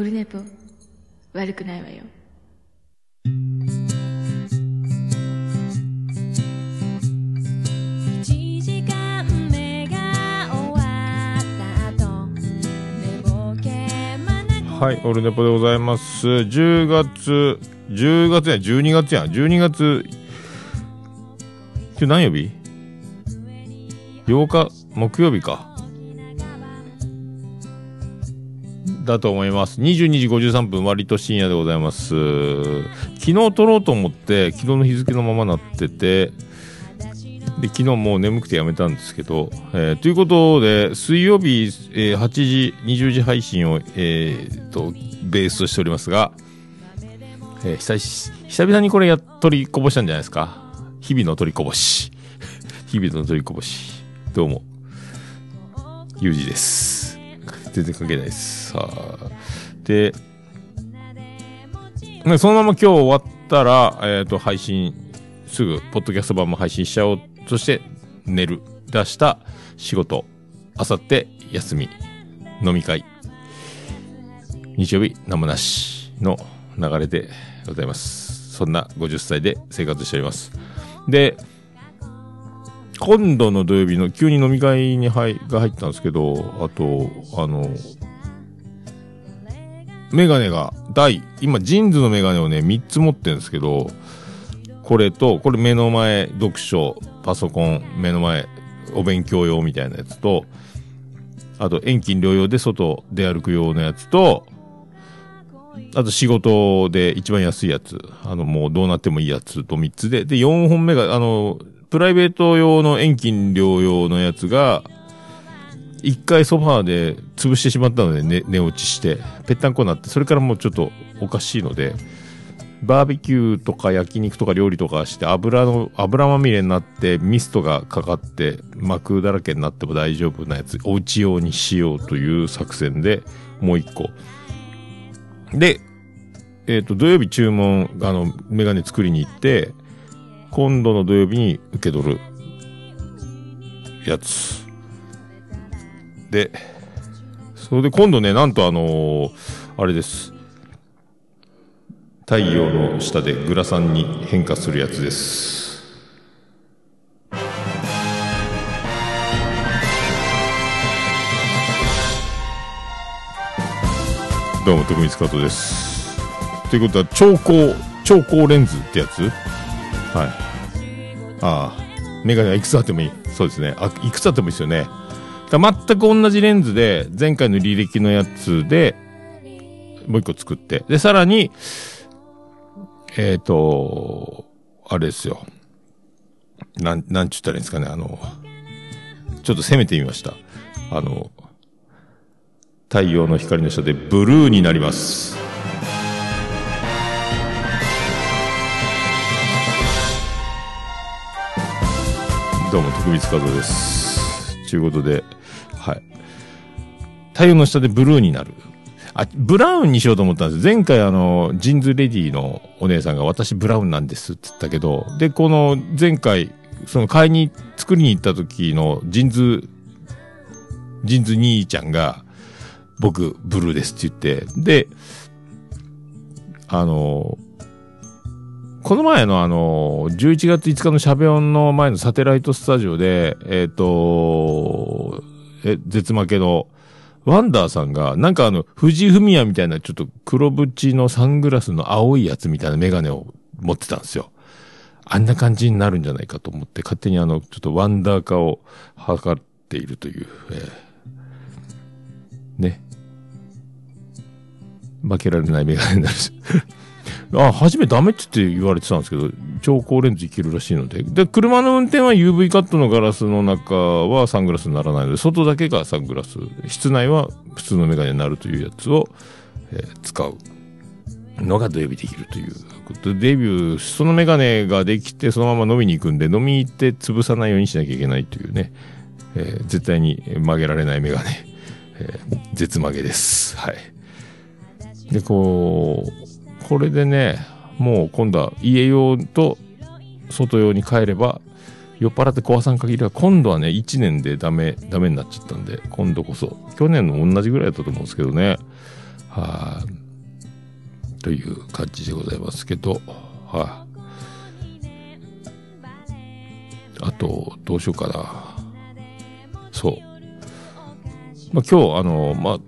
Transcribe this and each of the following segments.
オルネポ悪くないわよはい、オルネポでございます。10月、10月や、12月や、12月、今日何曜日 ?8 日、木曜日か。だと思います。22時53分、割と深夜でございます。昨日撮ろうと思って、昨日の日付のままなってて、で、昨日もう眠くてやめたんですけど、えーということで、水曜日、えー8時、20時配信を、えーと、ベースとしておりますが、えー久し久々にこれや、取りこぼしたんじゃないですか。日々の取りこぼし。日々の取りこぼし。どうも。ゆうじです。全然関係ないです。さあ。で、ねそのまま今日終わったら、えっ、と、配信、すぐ、ポッドキャスト版も配信しちゃおうとして、寝る。出した仕事。あさって、休み。飲み会。日曜日、何もなしの流れでございます。そんな50歳で生活しております。で、今度の土曜日の急に飲み会に入が入ったんですけど、あと、あの、メガネが、大、今、ジーンズのメガネをね、3つ持ってるんですけど、これと、これ目の前、読書、パソコン、目の前、お勉強用みたいなやつと、あと遠近療養で外出歩く用のやつと、あと仕事で一番安いやつ、あのもうどうなってもいいやつと3つで、で4本目が、あの、プライベート用の遠近療養のやつが、一回ソファーで潰してしまったので寝寝落ちして、ぺったんこになって、それからもうちょっとおかしいので、バーベキューとか焼肉とか料理とかして油の、油まみれになってミストがかかって膜だらけになっても大丈夫なやつ、お家用にしようという作戦でもう一個。で、えっ、と、土曜日注文、あの、メガネ作りに行って、今度の土曜日に受け取るやつ。で、それで今度ね、なんとあのーあれです。太陽の下でグラサンに変化するやつです。どうも、徳光加藤です。ということは、超光、超光レンズってやつ？はい。ああ、メガネはいくつあってもいい。そうですね。あ、いくつあってもいいですよね。だ全く同じレンズで、前回の履歴のやつで、もう一個作って。で、さらに、えっ、と、あれですよ。なん、なんちゅったらいいんですかね。あの、ちょっと攻めてみました。あの、太陽の光の下でブルーになります。どうも、徳光和夫です。ということで、はい。太陽の下でブルーになる。あ、ブラウンにしようと思ったんです。前回あの、ジンズレディのお姉さんが私ブラウンなんですって言ったけど、で、この前回、その買いに、作りに行った時の JINS、JINS 兄ちゃんが、僕、ブルーですって言って、で、あの、この前のあの、11月5日のシャベオンの前のサテライトスタジオで、えっ、と、え、絶負けの、ワンダーさんが、なんかあの、藤井フミヤみたいなちょっと黒縁のサングラスの青いやつみたいなメガネを持ってたんですよ。あんな感じになるんじゃないかと思って、勝手にあの、ちょっとワンダー化を図っているという、えーね。負けられないメガネになるし。あ、初めダメって言われてたんですけど、超光レンズいけるらしいので。で、車の運転は UV カットのガラスの中はサングラスにならないので、外だけがサングラス。室内は普通のメガネになるというやつを、えー使うのが土曜日できるということで、デビュー、そのメガネができて、そのまま飲みに行くんで、飲み行って潰さないようにしなきゃいけないというね、えー絶対に曲げられないメガネ、えー絶曲げです。はい。で、こう、これでね、もう今度は家用と外用に変えれば、酔っ払って壊さん限りは、今度はね、1年でダメ、ダメになっちゃったんで、今度こそ、去年の同じぐらいだったと思うんですけどね、はい、という感じでございますけど、はい、あと、どうしようかな。そう。まあ、今日、あの、まあ、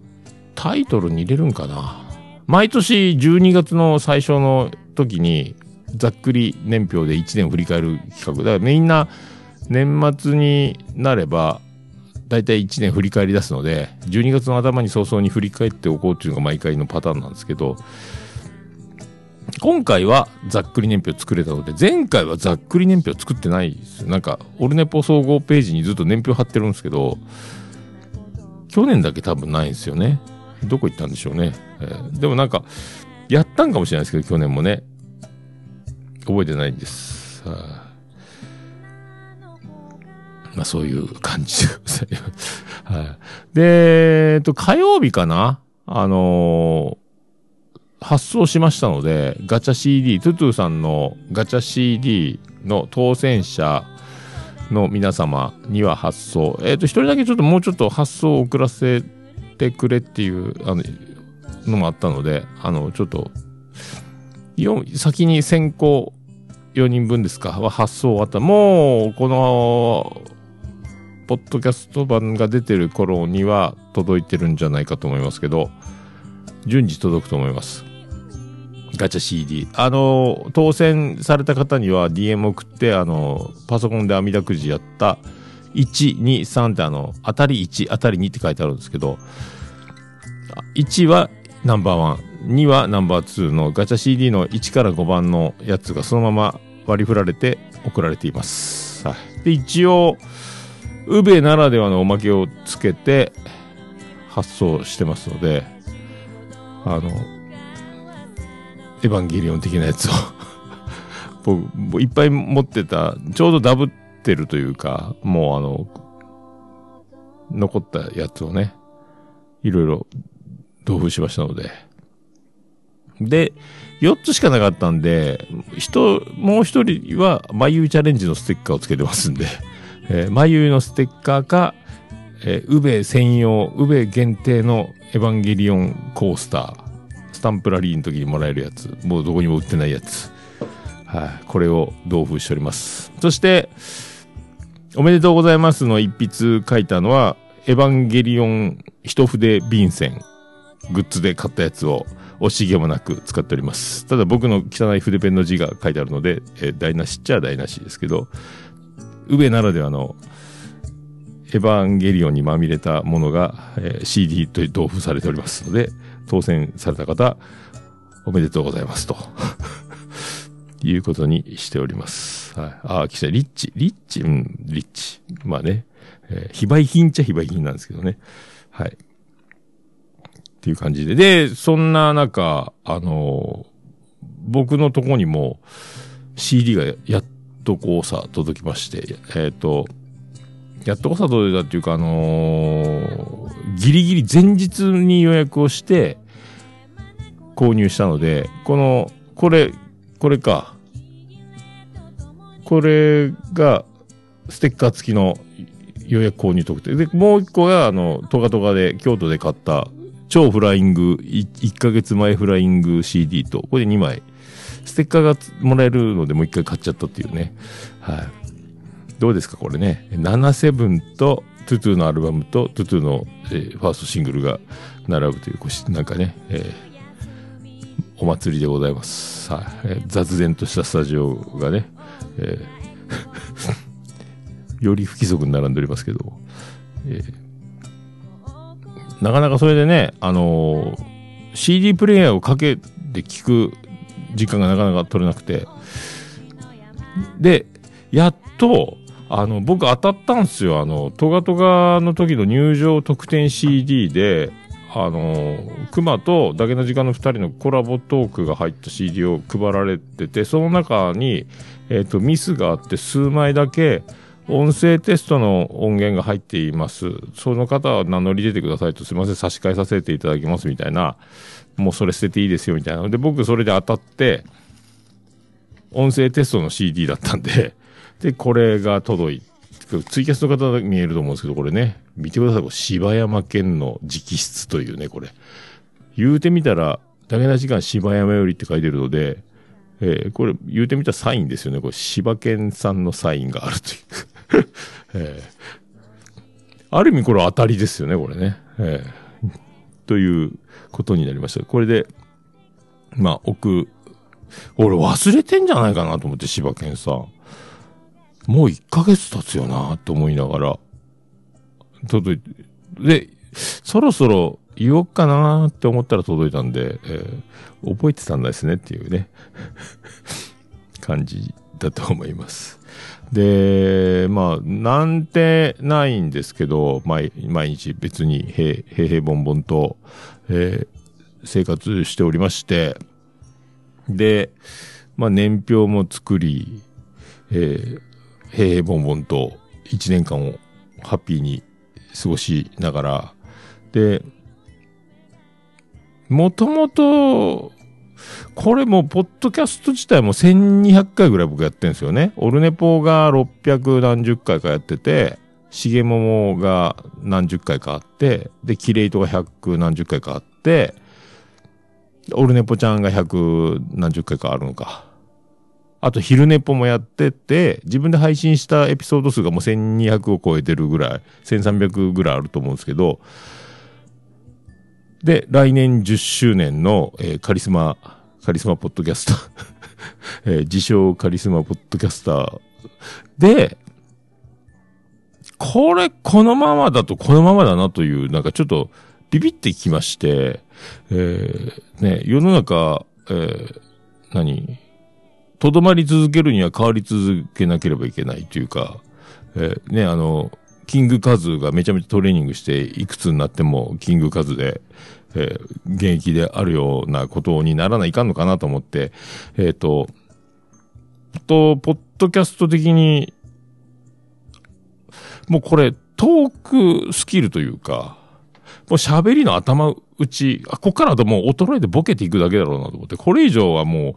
タイトルに入れるんかな。毎年12月の最初の時に、ざっくり年表で1年を振り返る企画。だからみんな、年末になれば、だいたい1年振り返り出すので、12月の頭に早々に振り返っておこうっていうのが毎回のパターンなんですけど、今回はざっくり年表作れたので、前回はざっくり年表作ってないです。なんか、オルネポ総合ページにずっと年表貼ってるんですけど、去年だけ多分ないんですよね。どこ行ったんでしょうね。えーでもなんか、やったんかもしれないですけど、去年もね。覚えてないんです。はいまあそういう感じでございます。はい。で、えっと、火曜日かな？あのー発送しましたので、ガチャ CD、トゥトゥさんのガチャ CD の当選者の皆様には発送。えっ、と、一人だけちょっともうちょっと発送を遅らせててくれっていう、あの、のもあったので、あの、ちょっと、よ先に先行4人分ですか？は発送終わった。もう、この、ポッドキャスト版が出てる頃には届いてるんじゃないかと思いますけど、順次届くと思います。ガチャ CD。あの、当選された方には DM 送って、あの、パソコンで網だくじやった、1、2、3ってあの、当たり1、当たり2って書いてあるんですけど、1はナンバーワン、2はナンバー2のガチャ CD の1から5番のやつがそのまま割り振られて送られています。はい。で、一応、ウベならではのおまけをつけて発送してますので、あの、エヴァンゲリオン的なやつを 僕、僕いっぱい持ってた、ちょうどダブってるというか、もうあの、残ったやつをね、いろいろ同封しましたので。で、4つしかなかったんで、人、もう一人は、眉チャレンジのステッカーをつけてますんで、えー、眉のステッカーか、えー、ウベ専用、ウベ限定のエヴァンゲリオンコースター、スタンプラリーの時にもらえるやつ、もうどこにも売ってないやつ。はい、これを同封しております。そして、おめでとうございますの一筆書いたのは、エヴァンゲリオン一筆便箋、グッズで買ったやつを惜しげもなく使っております。ただ僕の汚い筆ペンの字が書いてあるので、えー台無しっちゃ台無しですけど、ウベならではのエヴァンゲリオンにまみれたものが、えー CD と同封されておりますので、当選された方、おめでとうございますと。いうことにしております。はい。ああ、来た。リッチ。リッチ？うん、リッチ。まあね。えー非売品っちゃ非売品なんですけどね。はい。っていう感じで。で、そんな中、あのー僕のとこにも CD がやっとこうさ、届きまして、えっ、と、やっとこうさ届いたっていうか、あのーギリギリ前日に予約をして、購入したので、この、これ、これか。これが、ステッカー付きの予約購入特典。で、もう一個が、あの、トガトガで、京都で買った、超フライング、1ヶ月前フライング CD と、これ2枚。ステッカーがもらえるので、もう一回買っちゃったっていうね。はい。どうですか、これね。77と、トゥトゥのアルバムと、トゥトゥの、えーファーストシングルが並ぶという、なんかね、えーお祭りでございます。はい、雑然としたスタジオがね、えー より不規則に並んでおりますけど、えーなかなかそれでね、あのー CD プレイヤーをかけて聞く時間がなかなか取れなくて、で、やっと、あの、僕当たったんですよ。あの、トガトガの時の入場特典 CD で、あの、熊とだけの時間の二人のコラボトークが入った CD を配られてて、その中に、えっ、と、ミスがあって数枚だけ、音声テストの音源が入っています。その方は名乗り出てくださいと、すいません、差し替えさせていただきますみたいな、もうそれ捨てていいですよみたいなで、僕それで当たって、音声テストの CD だったんで、で、これが届いて、ツイキャスの方見えると思うんですけど、これね、見てください。これ柴山県の直筆というね、これ。言うてみたら、だけな時間柴山よりって書いてるので、えーこれ言うてみたらサインですよね。これ柴犬さんのサインがあるという。えーある意味これ当たりですよね、これね。えーということになりました。これで、まあ、奥、俺忘れてんじゃないかなと思って、柴犬さん。もう1ヶ月経つよなと思いながら、届いて、で、そろそろ言おうかなーって思ったら届いたんで、えー覚えてたんですねっていうね、感じだと思います。で、まあ、なんてないんですけど、毎毎日別に平平凡々と、えー生活しておりまして、で、まあ、年表も作り、えー平々凡々と一年間をハッピーに過ごしながら、で、もともと、これもう、ポッドキャスト自体も1200回ぐらい僕やってるんですよね。オルネポが600何十回かやってて、しげももが何十回かあって、で、キレイトが100何十回かあって、オルネポちゃんが100何十回かあるのか。あと、昼ネポもやってて、自分で配信したエピソード数がもう1200を超えてるぐらい、1300ぐらいあると思うんですけど、で、来年10周年の、えーカリスマ、カリスマポッドキャスタ ー、えー自称カリスマポッドキャスター。で、これ、このままだとこのままだなという、なんかちょっとビビってきまして、えーね、世の中、えー何？とどまり続けるには変わり続けなければいけないというか、えーね、あの、キングカズがめちゃめちゃトレーニングして、いくつになってもキングカズで、えー現役であるようなことにならないかんのかなと思って、えっ、と、と、ポッドキャスト的に、もうこれ、トークスキルというか、もう喋りの頭打ち、あ、こっからだともう衰えてボケていくだけだろうなと思って、これ以上はもう、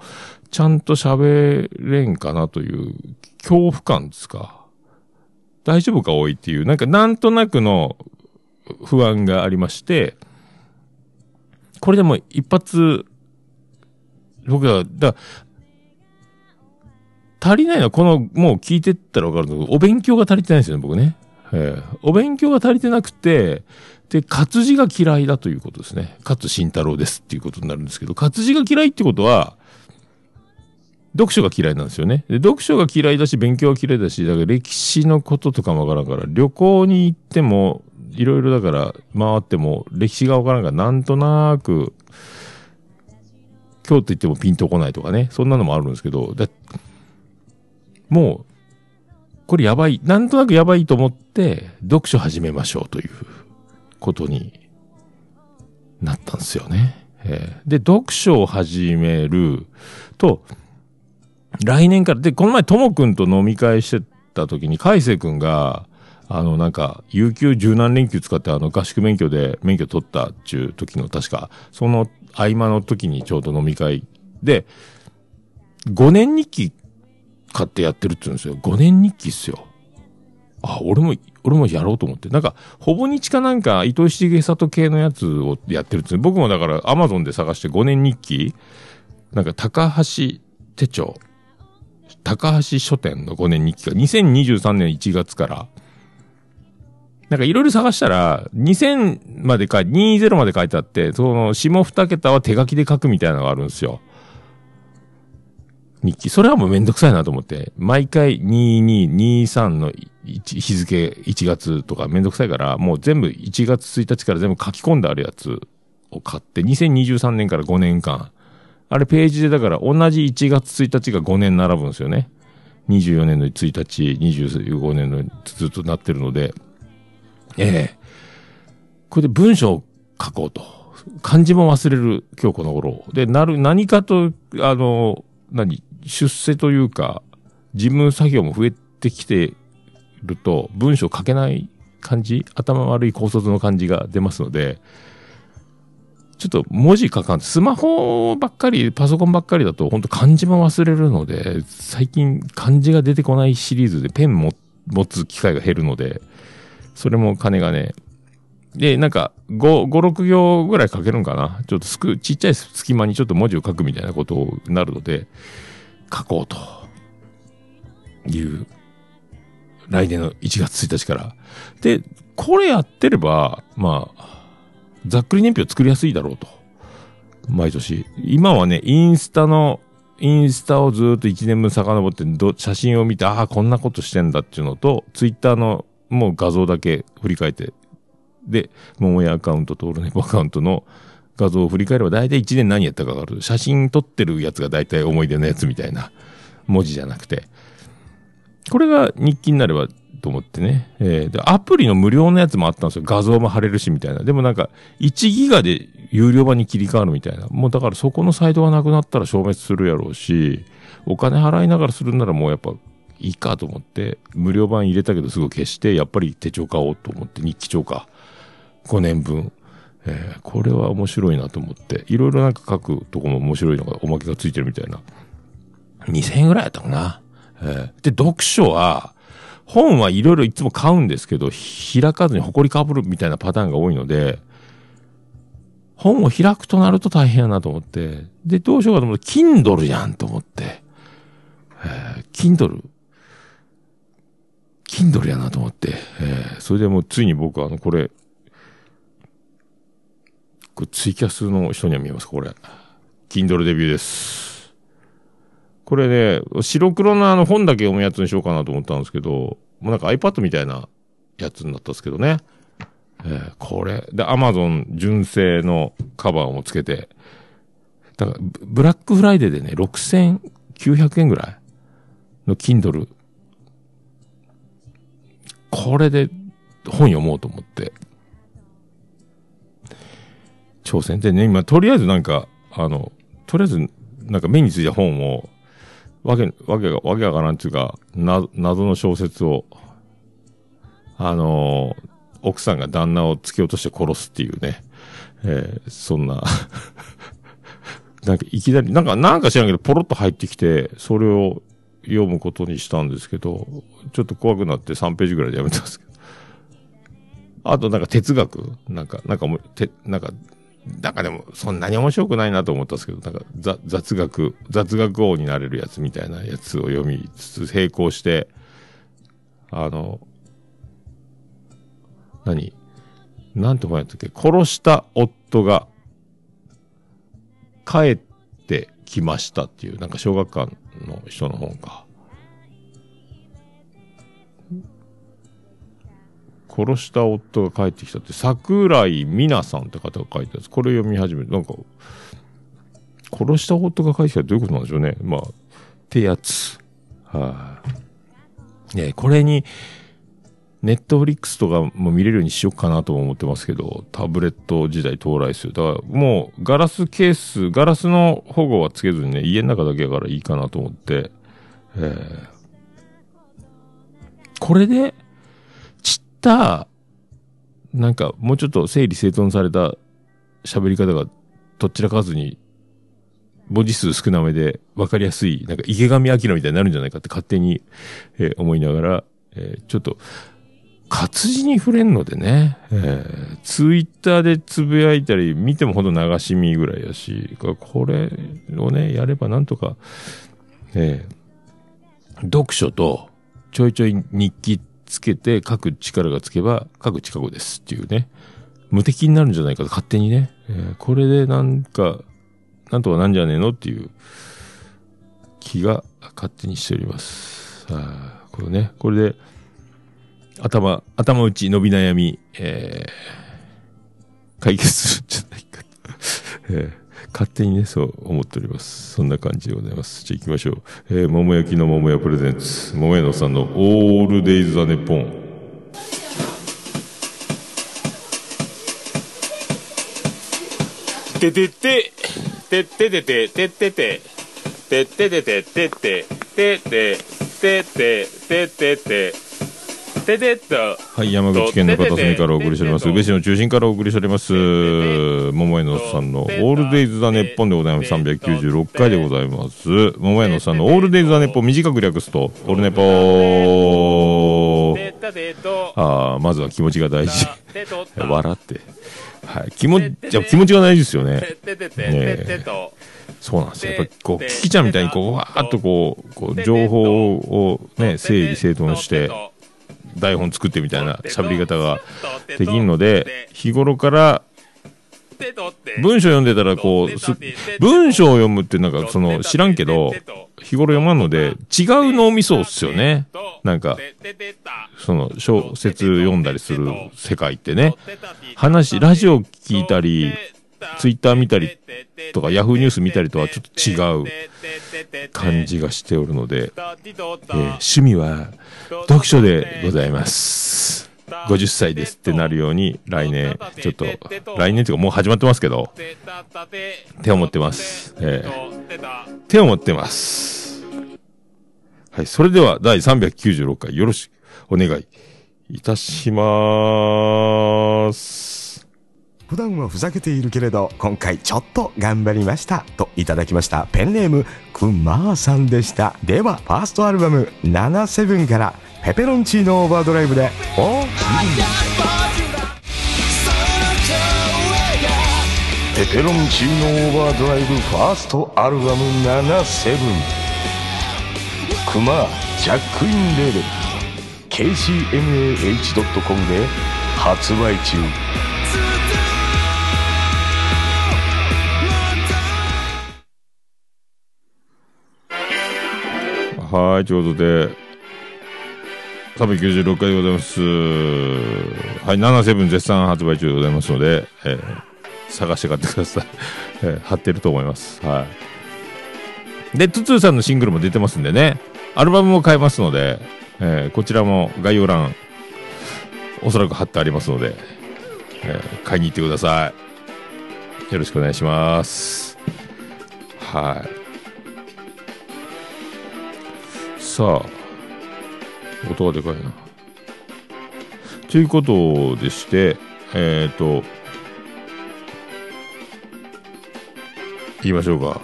ちゃんと喋れんかなという恐怖感ですか？大丈夫か多いっていう、なんかなんとなくの不安がありまして、これでも一発、僕は、だ足りないのはこの、もう聞いてったらわかるんだけど、お勉強が足りてないんですよね、僕ね。ええお勉強が足りてなくて、で、活字が嫌いだということですね。勝慎太郎ですっていうことになるんですけど、活字が嫌いってことは、読書が嫌いなんですよね。で、読書が嫌いだし、勉強が嫌いだし、だから歴史のこととかもわからんから、旅行に行っても、いろいろだから、回っても、歴史がわからんから、なんとなく、京都行ってもピンとこないとかね、そんなのもあるんですけど、だもう、これやばい、なんとなくやばいと思って、読書始めましょうということになったんですよね。えーで、読書を始めると、来年から、で、この前、ともくんと飲み会してた時に、海星くんが、あの、なんか、有給十何連休使って、あの、合宿免許で免許取ったっちゅう時の、確か、その合間の時にちょうど飲み会で、5年日記買ってやってるって言うんですよ。5年日記っすよ。あ、俺も、俺もやろうと思って。なんか、ほぼ日かなんか、糸井重里系のやつをやってるって言う僕もだから、アマゾンで探して5年日記なんか、高橋手帳。高橋書店の5年日記が2023年1月から、なんかいろいろ探したら、2000まで書いて、20まで書いてあって、その下2桁は手書きで書くみたいなのがあるんですよ。日記。それはもうめんどくさいなと思って、毎回22、23の日付1月とかめんどくさいから、もう全部1月1日から全部書き込んであるやつを買って、2023年から5年間、あれページでだから同じ1月1日が5年並ぶんですよね。24年の1日、25年のずっとなってるので、ええこれで文章を書こうと。漢字も忘れる今日この頃。で、なる、何かと、あの、何、出世というか、事務作業も増えてきてると、文章書けない感じ頭悪い高卒の感じが出ますので、ちょっと文字書かんスマホばっかり、パソコンばっかりだと、本当漢字も忘れるので、最近漢字が出てこないシリーズでペンも持つ機会が減るので、それも金がね。で、なんか、5、5、6行ぐらい書けるんかな。ちょっとすく、ちっちゃい隙間にちょっと文字を書くみたいなことになるので、書こうと。いう、来年の1月1日から。で、これやってれば、まあ、ざっくり年表作りやすいだろうと。毎年。今はね、インスタの、インスタをずっと1年分遡って、写真を見て、ああ、こんなことしてんだっていうのと、ツイッターのもう画像だけ振り返って、で、桃屋アカウントとオルネポアカウントの画像を振り返れば大体1年何やったかわかる。写真撮ってるやつが大体思い出のやつみたいな文字じゃなくて。これが日記になればと思ってね。えーで、アプリの無料のやつもあったんですよ。画像も貼れるしみたいな。でもなんか、1ギガで有料版に切り替わるみたいな。もうだからそこのサイトがなくなったら消滅するやろうし、お金払いながらするならもうやっぱいいかと思って、無料版入れたけどすぐ消して、やっぱり手帳買おうと思って、日記帳か。5年分。えーこれは面白いなと思って、いろいろなんか書くとこも面白いのが、おまけがついてるみたいな。2000円ぐらいやったかな。えーで、読書は、本はいろいろいつも買うんですけど、開かずに埃かぶるみたいなパターンが多いので、本を開くとなると大変やなと思って、で、どうしようかと思って、Kindle やんと思って、えー Kindle、Kindle やなと思って、えーそれでもうついに僕はあの、これ、これツイキャスの人には見えますこれ。Kindle デビューです。これね、白黒のあの本だけ読むやつにしようかなと思ったんですけど、もうなんか iPad みたいなやつになったんですけどね。えーこれ。で、Amazon 純正のカバーもつけて、だから、ブラックフライデーでね、6900円ぐらいの Kindle。これで本読もうと思って。挑戦でね、今、とりあえずなんか、あの、とりあえず、なんか目についた本を、わけ、わけが、わけわからんていうか、な、謎の小説を、あのー奥さんが旦那を突き落として殺すっていうね、えーそんな、なんかいきなり、なんか、なんか知らんけど、ポロッと入ってきて、それを読むことにしたんですけど、ちょっと怖くなって3ページぐらいでやめたんですけど。あとなんか哲学。なんか、なんかも、て、なんか、なんかでも、そんなに面白くないなと思ったんですけど、なんか、雑学、雑学王になれるやつみたいなやつを読みつつ、並行して、あの、何？なんて本やったっけ？殺した夫が、帰ってきましたっていう、なんか小学館の人の本か。殺した夫が帰ってきたって、桜井美奈さんって方が書いたやつ。これ読み始めて、なんか、殺した夫が帰ってきたってどういうことなんでしょうね。まあ、ってやつ。はい、ねこれに、ネットフリックスとかも見れるようにしようかなとも思ってますけど、タブレット時代到来する。だからもうガラスケース、ガラスの保護はつけずにね、家の中だけだからいいかなと思って、えーこれで、た、なんかもうちょっと整理整頓された喋り方がどちらかずに、文字数少なめで分かりやすい、なんか池上彰みたいになるんじゃないかって勝手に、えー思いながら、えーちょっと、活字に触れんのでね、えーツイッターでつぶやいたり、見てもほど流し見ぐらいやし、これをね、やればなんとか、えー読書とちょいちょい日記つけて書く力がつけば書く力ですっていうね、無敵になるんじゃないかと勝手にね、えーこれでなんか、なんとかなんじゃねえのっていう気が勝手にしております。あこれね、これで、頭、頭打ち伸び悩み、えー解決するんじゃないかと、えー。勝手にね、そう思っております。そんな感じでございます。じゃあ行きましょう。えー、桃焼きの桃屋プレゼンツ、桃屋のさんのオールデイズ・ザ・ネポン。ててて、てっててて、てってて、てっててて、てって、てって、てって、てってて、ててっと。はい、山口県の片隅からお送りしております。宇部市の中心からお送りしております。桃江野さんのオールデイズ・ザ・ネッポンでございます。396回でございます。桃江野さんのオールデイズ・ザ・ネッポン短く略すと、オールネポー。あーまずは気持ちが大事。笑って。はい。気持ち、気持ちが大事ですよね。ね。そうなんですよ。やっぱこう、キキちゃんみたいにこう、わーっとこう、こう、情報をね、整理整頓して、台本作ってみたいな喋り方ができるので、日頃から文章読んでたらこう、す文章を読むってなんかその知らんけど、日頃読まんので、違う脳みそっすよね。なんか、その小説読んだりする世界ってね。話、ラジオ聞いたり、ツイッター見たりとか、ヤフーニュース見たりとはちょっと違う感じがしておるので、えー趣味は読書でございます。50歳ですってなるように、来年、ちょっと、来年というかもう始まってますけど、手を持ってます。えー手を持ってます。はい、それでは第396回よろしくお願いいたしまーす。普段はふざけているけれど今回ちょっと頑張りましたといただきました。ペンネームくまーさんでした。ではファーストアルバム「77」から「ペペロンチーノオーバードライブ」で「おペペロンチーノオーバードライブファーストアルバム77クマジャックインレーベル。KCMAH.com で発売中。はい、ということで、396回でございます。はい、77絶賛発売中でございますので、えー探して買ってください。えー貼ってると思います。はい。で、トゥツーさんのシングルも出てますんでね、アルバムも買えますので、えーこちらも概要欄、おそらく貼ってありますので、えー買いに行ってください。よろしくお願いします。はい。さあ、音がでかいな。ということでして、えっ、と、言いましょうか。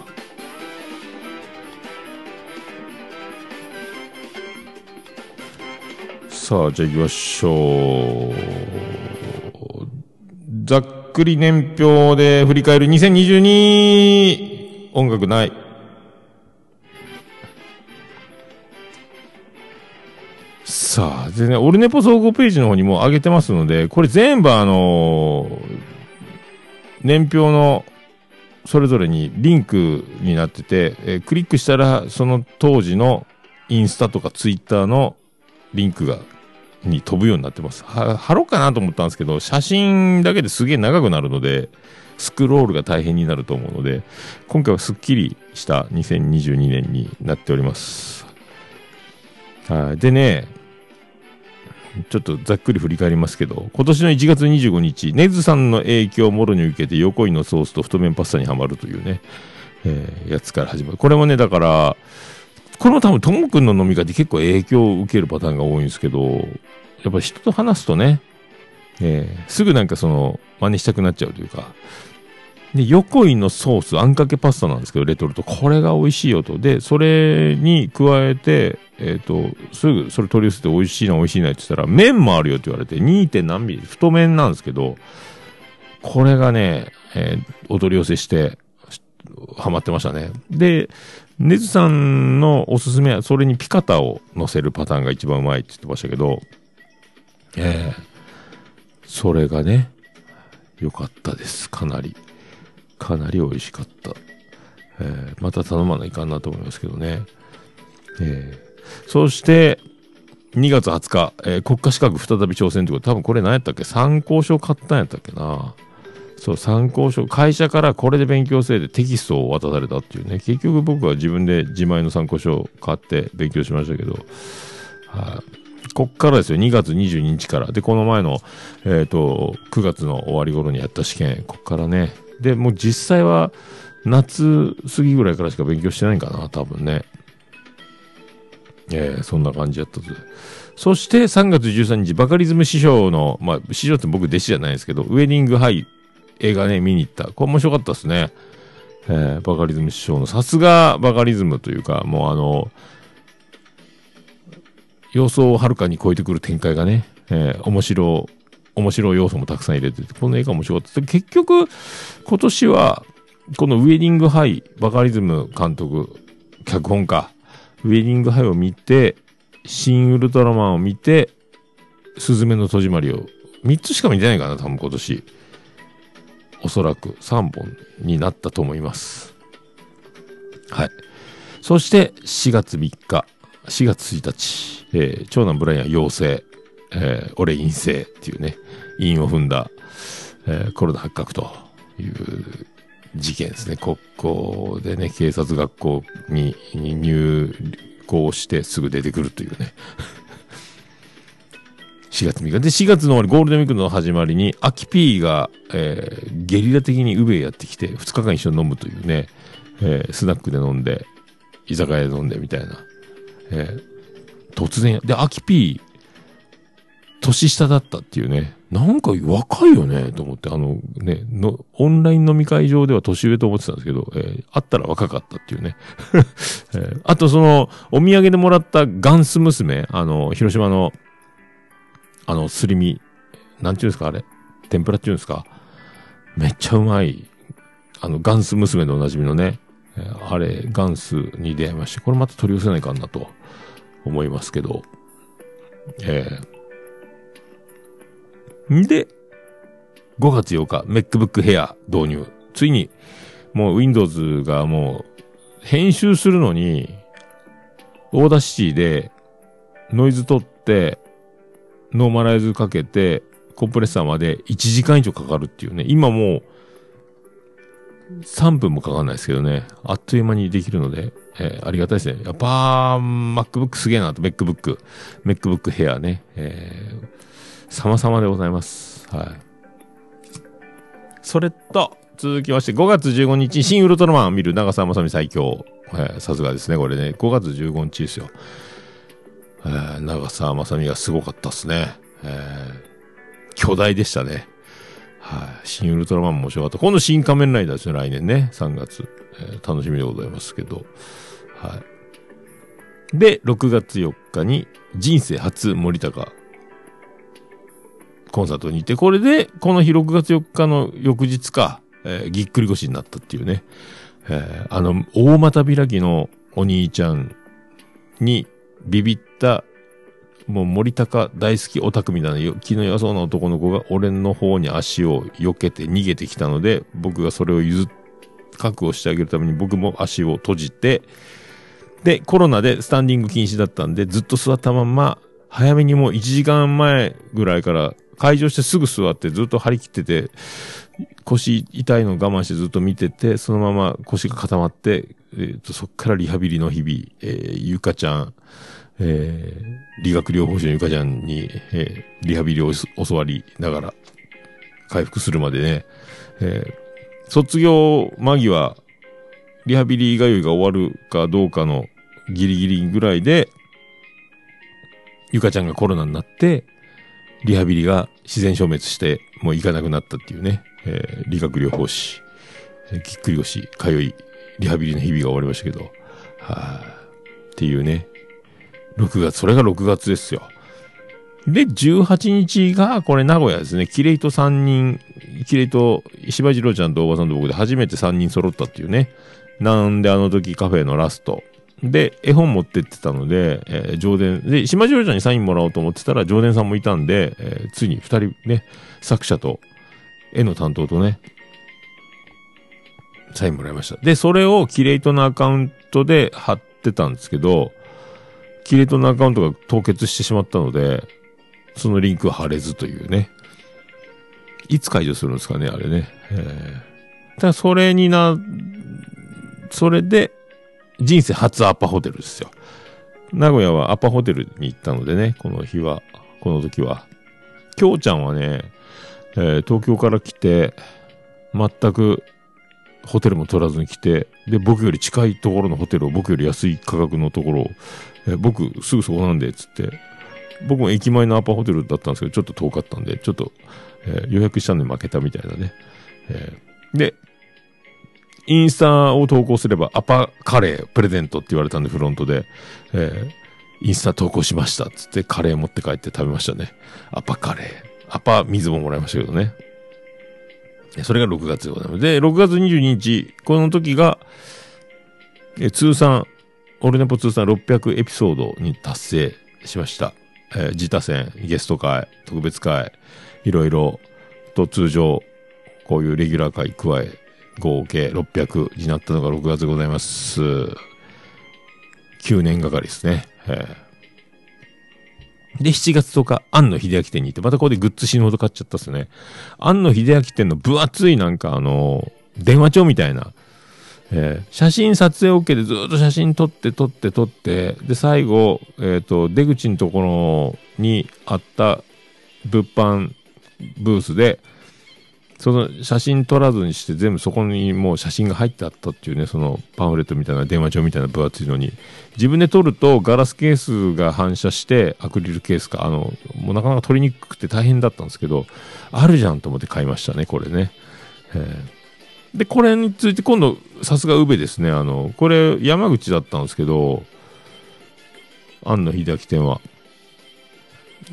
さあ、じゃあ行きましょう。ざっくり年表で振り返る2022音楽ない。さあ、でね、オルネポ総合ページの方にも上げてますので、これ全部あのー年表のそれぞれにリンクになってて、えークリックしたらその当時のインスタとかツイッターのリンクが、に飛ぶようになってます。貼ろうかなと思ったんですけど、写真だけですげえ長くなるので、スクロールが大変になると思うので、今回はスッキリした2022年になっております。はい。でね、ちょっとざっくり振り返りますけど、今年の1月25日、ネズさんの影響をもろに受けて横井のソースと太麺パスタにはまるというね、えーやつから始まる。これもね、だから、これも多分ともくんの飲み会って結構影響を受けるパターンが多いんですけど、やっぱ人と話すとね、えーすぐなんかその、真似したくなっちゃうというか、で、横井のソース、あんかけパスタなんですけど、レトルト。これが美味しいよと。で、それに加えて、えっ、と、すぐそれ取り寄せて美味しいな、美味しいなって言ったら、麺もあるよって言われて、2. 点何ミリ、太麺なんですけど、これがね、えーお取り寄せして、ハマってましたね。で、ネズさんのおすすめは、それにピカタを乗せるパターンが一番うまいって言ってましたけど、ええそれがね、良かったです。かなり。かなり美味しかった。えーまた頼まないかなと思いますけどね。えーそして、2月20日、えー国家資格再び挑戦ということ、多分これ何やったっけ？参考書買ったんやったっけな。そう、参考書、会社からこれで勉強せいでテキストを渡されたっていうね。結局僕は自分で自前の参考書を買って勉強しましたけど、はい。こっからですよ、2月22日から。で、この前の、えっ、と、9月の終わり頃にやった試験、こっからね。で、もう実際は、夏過ぎぐらいからしか勉強してないんかな、多分ね。えーそんな感じやったと。そして3月13日、バカリズム師匠の、まあ、師匠って僕弟子じゃないですけど、ウェディングハイ映画ね、見に行った。これ面白かったですね。えーバカリズム師匠の、さすがバカリズムというか、もうあの、予想をはるかに超えてくる展開がね、えー面白面白い要素もたくさん入れてて、この映画面白かった。結局、今年は、このウェディングハイ、バカリズム監督、脚本家、ウェディングハイを見て、新ウルトラマンを見て、スズメの戸締まりを、3つしか見てないかな、多分今年。おそらく3本になったと思います。はい。そして、4月3日、4月1日、えー長男ブライアン陽性、えー俺陰性っていうね、陰を踏んだ、えーコロナ発覚という事件ですね。国交でね、警察学校に入校してすぐ出てくるというね。4月3日。で、4月の終わり、ゴールデンウィークの始まりに、アキピーが、えーゲリラ的にウベやってきて、2日間一緒に飲むというね、えースナックで飲んで、居酒屋で飲んでみたいな。えー突然、で、アキピー、年下だったっていうね、なんか若いよね、と思って、あのね、の、オンライン飲み会上では年上と思ってたんですけど、えー会ったら若かったっていうね。えーあとその、お土産でもらったガンス娘、あの、広島の、あの、すり身、なんていうんですか、あれ？天ぷらっていうんですか？めっちゃうまい。あの、ガンス娘でおなじみのね、えーあれ、ガンスに出会いまして、これまた取り寄せないかんなと思いますけど。えーんで、5月8日、MacBook Air 導入。ついに、もう Windows がもう、編集するのに、 Audacity で、ノイズ取って、ノーマライズかけて、コンプレッサーまで1時間以上かかるっていうね。今もう、3分もかかんないですけどね。あっという間にできるので、えーありがたいですね。やっぱ、MacBook すげえなと、MacBook、MacBook Air ね。えー、様々でございます。はい。それと、続きまして、5月15日、新ウルトラマンを見る長澤まさみ最強。えーさすがですね、これね。5月15日ですよ。えー長澤まさみがすごかったっすね。えー巨大でしたね。はい、新ウルトラマンも面白かった。今度新仮面ライダーですね、来年ね、3月。えー楽しみでございますけど。はい。で、6月4日に、人生初森高、コンサートに行って、これで、この日6月4日の翌日か、えーぎっくり腰になったっていうね。えーあの、大股開きのお兄ちゃんにビビった、もう森高大好きオタクみたいな気の良そうな男の子が俺の方に足を避けて逃げてきたので、僕がそれを譲っ、覚悟してあげるために僕も足を閉じて、で、コロナでスタンディング禁止だったんで、ずっと座ったまんま、早めにもう1時間前ぐらいから会場してすぐ座ってずっと張り切ってて、腰痛いの我慢してずっと見てて、そのまま腰が固まって、えっ、と、そっからリハビリの日々、えーゆかちゃん、えー理学療法士のゆかちゃんに、えーリハビリを教わりながら、回復するまでね、えー卒業間際、リハビリ通いが終わるかどうかのギリギリぐらいで、ゆかちゃんがコロナになって、リハビリが自然消滅して、もう行かなくなったっていうね、えー理学療法士、えーぎっくり腰、通い、リハビリの日々が終わりましたけど、はぁ、っていうね、6月、それが6月ですよ。で、18日が、これ名古屋ですね。キレイと3人、キレイと柴次郎ちゃんとおばさんと僕で初めて3人揃ったっていうね。なんであの時カフェのラスト。で、絵本持ってってたので、えー、上田、で、島次郎ちゃんにサインもらおうと思ってたら、上田さんもいたんで、えーついに2人ね、作者と、絵の担当とね、サインもらいました。で、それをキレイトのアカウントで貼ってたんですけど、キレイトのアカウントが凍結してしまったので、そのリンクは貼れずというね。いつ解除するんですかね、あれね。えー、ただそれにな、それで、人生初アパホテルですよ。名古屋はアパホテルに行ったのでね、この日は、この時は。きょうちゃんはね、えー東京から来て、全くホテルも取らずに来て、で、僕より近いところのホテルを僕より安い価格のところを、えー僕すぐそこなんで、つって、僕も駅前のアパホテルだったんですけど、ちょっと遠かったんで、ちょっと、えー予約したんで負けたみたいなね。えーで、インスタを投稿すればアパカレープレゼントって言われたんで、フロントで、えーインスタ投稿しましたつってカレー持って帰って食べましたね。アパカレー。アパ水ももらいましたけどね。それが6月でございます。で、6月22日、この時が、え通算、オルネポ通算600エピソードに達成しました。えー自他戦、ゲスト会、特別会、いろいろと通常、こういうレギュラー会加え、合計600になったのが6月でございます。9年がかりですね。えーで、7月10日、庵野秀明店に行って、またここでグッズ死ぬほど買っちゃったっすね。庵野秀明店の分厚いなんかあの、電話帳みたいな、えー写真撮影 OK でずっと写真撮って撮って撮って、で、最後、えっ、と、出口のところにあった物販ブースで、その写真撮らずにして全部そこにもう写真が入ってあったっていうね、そのパンフレットみたいな電話帳みたいな分厚いのに、自分で撮るとガラスケースが反射してアクリルケースか、あの、もうなかなか撮りにくくて大変だったんですけど、あるじゃんと思って買いましたね、これね。えーで、これについて今度、さすが宇部ですね。あの、これ山口だったんですけど、庵野秀明店は。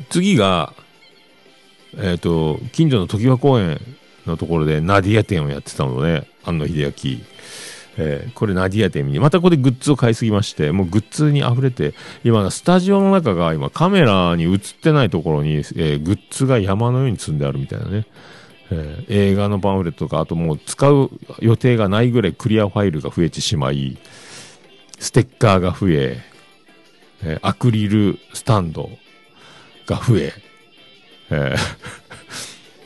次が、えっ、と、近所の常盤公園のところでナディア店をやってたので、庵野秀明。えーこれナディア店に、またここでグッズを買いすぎまして、もうグッズに溢れて、今、スタジオの中が今カメラに映ってないところに、えーグッズが山のように積んであるみたいなね。えー映画のパンフレットとか、あともう使う予定がないぐらいクリアファイルが増えてしまい、ステッカーが増え、えーアクリルスタンドが増え、えー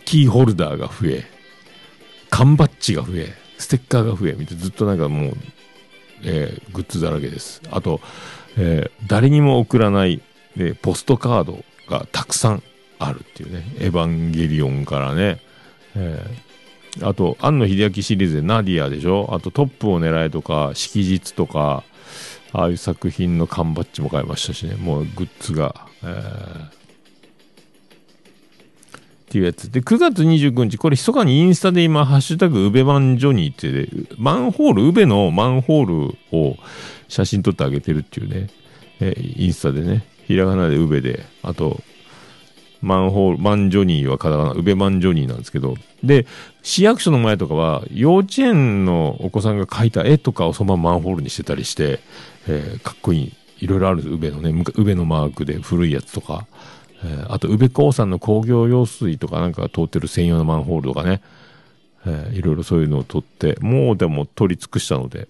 キーホルダーが増え、缶バッジが増え、ステッカーが増え、みたいなずっとなんかもう、えーグッズだらけです。あと、えー誰にも送らない、えーポストカードがたくさんあるっていうね。エヴァンゲリオンからね。えーあと、庵野秀明シリーズでナディアでしょ？あと、トップを狙えとか、色日とか、ああいう作品の缶バッジも買いましたしね。もうグッズが。えーっていうやつ。で、9月29日、これ、密かにインスタで今、ハッシュタグ、ウベマンジョニーってで、マンホール、ウベのマンホールを写真撮ってあげてるっていうね、えインスタでね、ひらがなでウベで、あと、マンホール、マンジョニーはカタカナ、ウベマンジョニーなんですけど、で、市役所の前とかは、幼稚園のお子さんが描いた絵とかをそのままマンホールにしてたりして、えーかっこいい、いろいろあるんです、ウベのね、むかウベのマークで古いやつとか、えーあと、宇部興産の工業用水とかなんか通ってる専用のマンホールとかね、えーいろいろそういうのを取って、もうでも取り尽くしたので、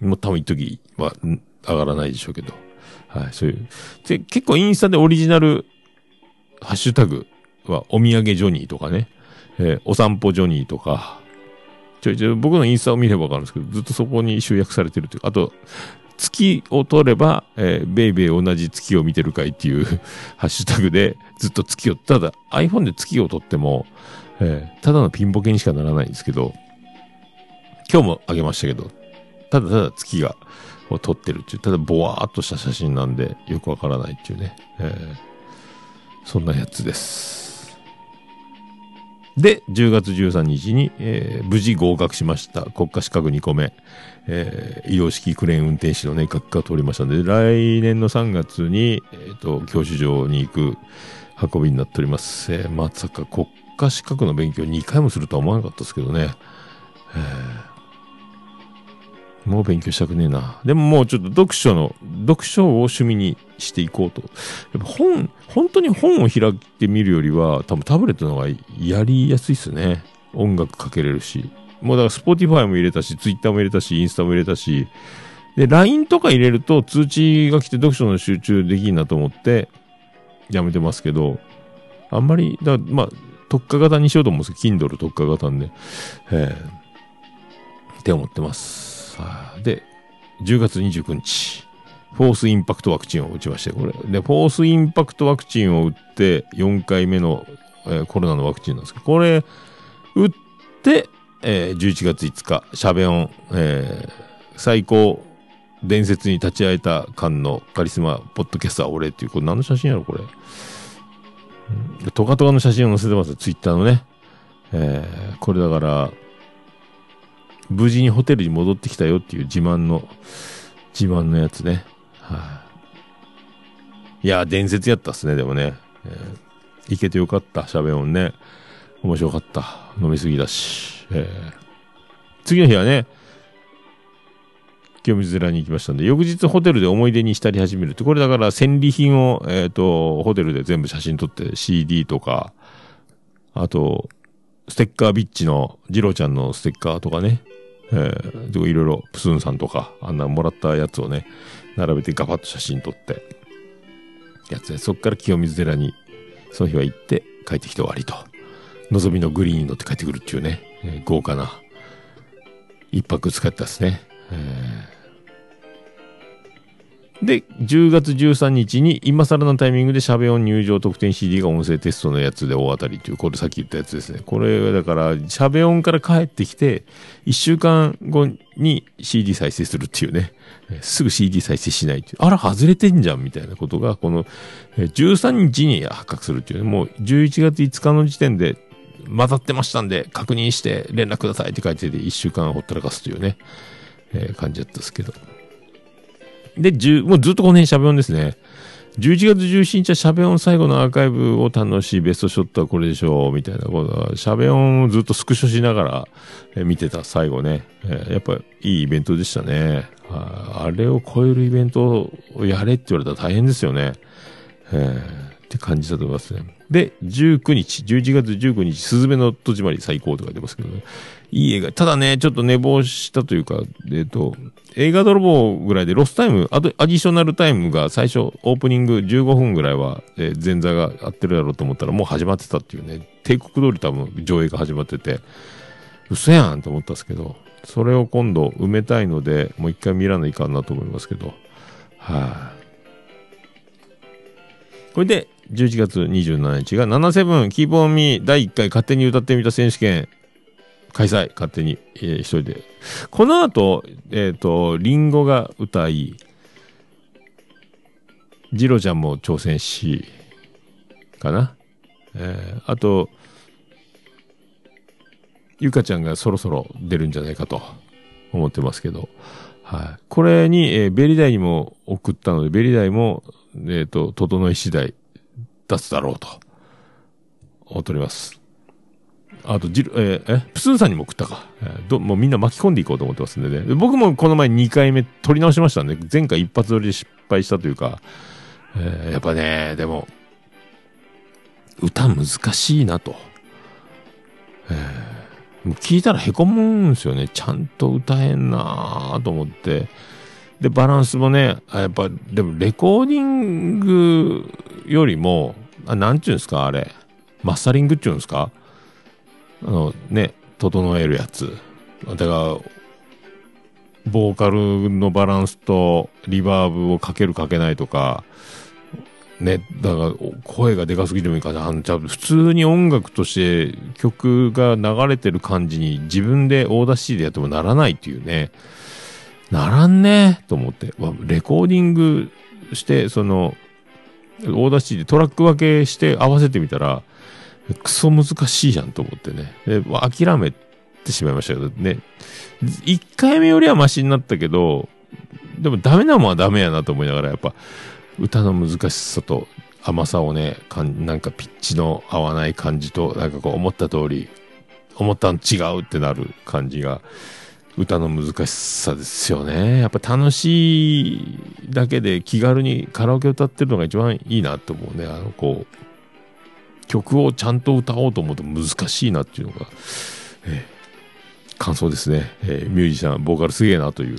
もう多分一時は上がらないでしょうけど、はい、そういう。で、結構インスタでオリジナル、ハッシュタグはお土産ジョニーとかね、えーお散歩ジョニーとか、ちょいちょい僕のインスタを見ればわかるんですけど、ずっとそこに集約されてるという。か、あと、月を取れば、えーベイベー同じ月を見てるかいっていう ハッシュタグでずっと月を、ただ iPhone で月を撮っても、えーただのピンボケにしかならないんですけど、今日もあげましたけど、ただただ月が、を撮ってるっていう、ただボワーっとした写真なんでよくわからないっていうね、えーそんなやつです。で、10月13日に、えー無事合格しました。国家資格2個目。えー移動式クレーン運転士のね、学科通りましたので、来年の3月に、えっ、と、教習所に行く運びになっております。えーまさか国家資格の勉強2回もするとは思わなかったですけどね。えーもう勉強したくねえな。でももうちょっと読書の、読書を趣味にしていこうと。やっぱ本、本当に本を開いてみるよりは、多分タブレットの方がやりやすいっすね。音楽かけれるし。もうだから、 Spotify も入れたし、ツイッターも入れたし、インスタも入れたし、で、LINE とか入れると通知が来て読書の集中できんなと思って、やめてますけど、あんまり、だまあ、特化型にしようと思うんですけど、Kindle 特化型んで、えーって思ってます。で、10月29日、フォースインパクトワクチンを打ちまして、これ。で、フォースインパクトワクチンを打って、4回目の、えーコロナのワクチンなんですけど、これ、打って、えー11月5日、シャベオン、えー最高伝説に立ち会えた間のカリスマポッドキャスター俺っていう、これ何の写真やろ、これ。トカトカの写真を載せてますツイッターのね。えーこれだから、無事にホテルに戻ってきたよっていう自慢の、自慢のやつね。はい、いや、伝説やったっすね、でもね。えー行けてよかった、シャベオンね。面白かった。飲みすぎだし。えー次の日はね、清水寺に行きましたんで、翌日ホテルで思い出に浸り始めるって、これだから戦利品を、えっ、と、ホテルで全部写真撮って CD とか、あと、ステッカービッチのジローちゃんのステッカーとかね、えー、いろいろプスンさんとか、あんなもらったやつをね、並べてガバッと写真撮って、やつで、そっから清水寺に、その日は行って帰ってきて終わりと。望みのグリーンに乗って帰ってくるっていうね、えー豪華な、一泊使ったですね。えーで、10月13日に今更のタイミングでシャベオン入場特典 CD が音声テストのやつで大当たりという、これさっき言ったやつですね。これはだから、シャベオンから帰ってきて、1週間後に CD 再生するっていうね。えーすぐ CD 再生しないっていう。あら、外れてんじゃんみたいなことが、この、えー13日に発覚するっていうね。もう11月5日の時点で混ざってましたんで、確認して連絡くださいって書いてて、1週間ほったらかすというね、えー感じだったですけど。で、10もうずっとこの辺シャベオンですね。11月17日はシャベオン最後のアーカイブを堪能し、ベストショットはこれでしょう、みたいなことは、シャベオンをずっとスクショしながら、え見てた最後ね。えーやっぱいいイベントでしたね。ああれを超えるイベントをやれって言われたら大変ですよね。えーって感じだと思いますね。で、19日、11月19日、すずめの戸締まり最高とか出ますけどね。いい映画。ただね、ちょっと寝坊したというか、えっ、と、映画泥棒ぐらいでロスタイム、あとアディショナルタイムが最初、オープニング15分ぐらいは、えー前座があってるだろうと思ったらもう始まってたっていうね、定刻通り多分上映が始まってて、嘘やんと思ったんですけど、それを今度埋めたいので、もう一回見らないかんなと思いますけど、はい、これで、11月27日が77キープオンミー第1回勝手に歌ってみた選手権開催、勝手に、えー一人で。この後、えっ、と、リンゴが歌い、ジロちゃんも挑戦し、かな。えーあと、ゆかちゃんがそろそろ出るんじゃないかと思ってますけど、はい。これに、えーベリダイにも送ったので、ベリダイも、えっ、と、整い次第出すだろうと、思っております。あと、ジル、えーえ、プスンさんにも送ったか。えーど、もうみんな巻き込んでいこうと思ってますんでね。僕もこの前2回目撮り直しましたんで、前回一発撮りで失敗したというか、えーやっぱね、でも、歌難しいなと。えー聞いたら凹むんですよね。ちゃんと歌えんなと思って。で、バランスもね、やっぱ、でもレコーディングよりも、あなんちゅうんですか、あれ。マスタリングっていうんですか？あの、ね、整えるやつ。だから、ボーカルのバランスとリバーブをかけるかけないとか、ね、だから、声がでかすぎてもいいから、あの、じゃ普通に音楽として曲が流れてる感じに自分でオーダー C でやってもならないっていうね。ならんねと思って。レコーディングして、その、オーダー C でトラック分けして合わせてみたら、クソ難しいじゃんと思ってね。で諦めてしまいましたけどね。1回目よりはマシになったけど、でもダメなもんはダメやなと思いながら、やっぱ、歌の難しさと甘さをね、かんなんかピッチの合わない感じと、なんかこう思った通り、思ったの違うってなる感じが、歌の難しさですよね。やっぱ楽しいだけで気軽にカラオケ歌ってるのが一番いいなと思うね。あの、こう、曲をちゃんと歌おうと思うと難しいなっていうのが、えー感想ですね。えーミュージシャン、ボーカルすげえなという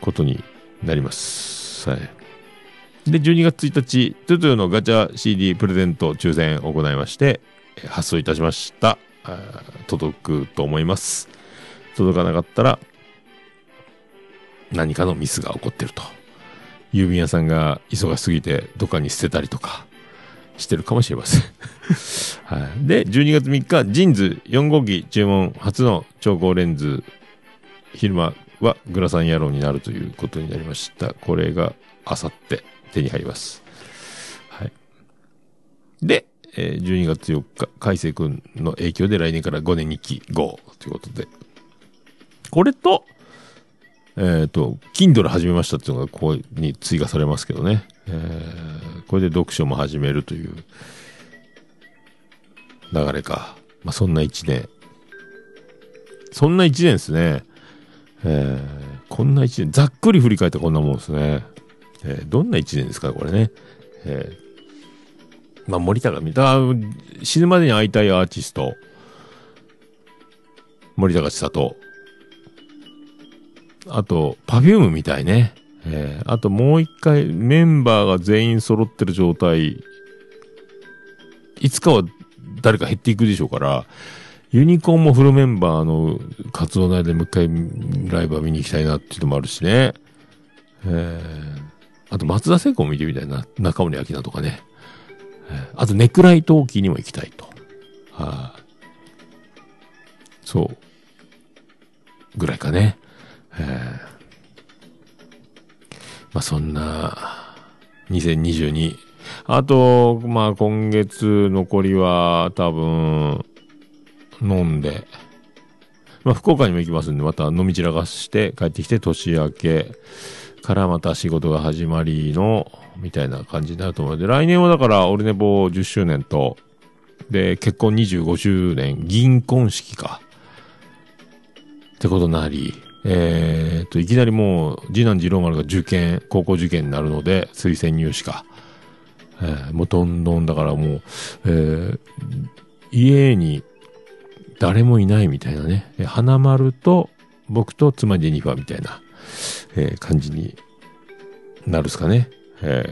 ことになります。はい。で、12月1日、トゥトゥのガチャ CD プレゼント抽選を行いまして、発送いたしました。届くと思います。届かなかったら、何かのミスが起こってると。郵便屋さんが忙しすぎて、どっかに捨てたりとか、してるかもしれません。はい。で、12月3日、ジーンズ4号機注文初の超高レンズ、昼間はグラサン野郎になるということになりました。これがあさって手に入ります。はい。で、え12月4日、海星くんの影響で来年から5年日記 GO ということで。これと、えっ、と、Kindle 始めましたっていうのがここに追加されますけどね。えーこれで読書も始めるという流れか。まあ、そんな一年。そんな一年ですね。えー、こんな一年、ざっくり振り返ってこんなもんですね。えー、どんな一年ですか、これね。えー、まあ、森高見た、死ぬまでに会いたいアーティスト。森高千里。あと、パフュームみたいね。えー、あともう一回、メンバーが全員揃ってる状態。いつかは誰か減っていくでしょうから、ユニコーンもフルメンバーの活動内でもう一回ライブは見に行きたいなっていうのもあるしね。えー、あと松田聖子も見てみたいな。中森明菜とかね。えー、あとネクライトーキーにも行きたいと。はあ、そう。ぐらいかね。えー、まあそんな、2022。あと、まあ今月残りは多分、飲んで、まあ福岡にも行きますんで、また飲み散らかして帰ってきて年明けからまた仕事が始まりの、みたいな感じになると思うので、来年はだからオルネボ10周年と、で、結婚25周年、銀婚式か。ってことなり、えー、と、いきなりもう、次男次郎丸が受験、高校受験になるので、推薦入試か。えー、もうどんどんだからもう、えー、家に誰もいないみたいなね。花丸と僕と妻ジェニファーみたいな、えー、感じになるっすかね。え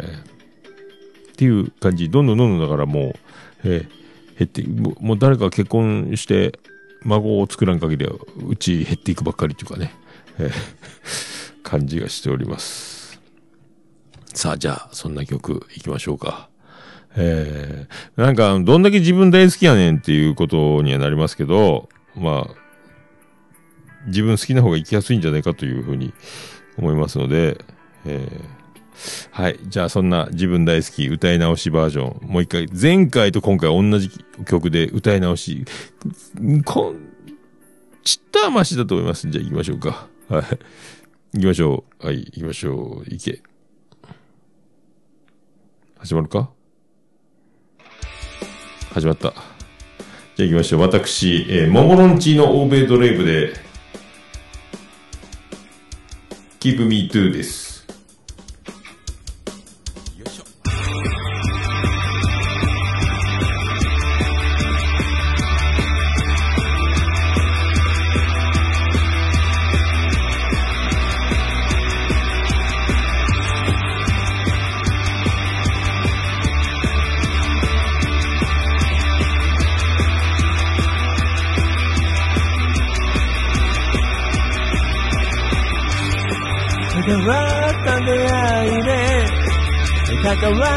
ー、っていう感じ。どんどんどんどんだからもう、えー、減っても、もう誰か結婚して、孫を作らん限りは、うち減っていくばっかりっていうかね。えー、感じがしております。さあ、じゃあ、そんな曲行きましょうか。えー、なんか、どんだけ自分大好きやねんっていうことにはなりますけど、まあ、自分好きな方が生きやすいんじゃないかというふうに思いますので、えー、はい。じゃあ、そんな自分大好き歌い直しバージョン、もう一回、前回と今回同じ曲で歌い直し、こん、ちったましだと思います。じゃあ行きましょうか。はい。行きましょう。はい、行きましょう。行け。始まるか？始まった。じゃあ行きましょう。私、えー、モモロンチの欧米ドレイブで、Keep Me Too です。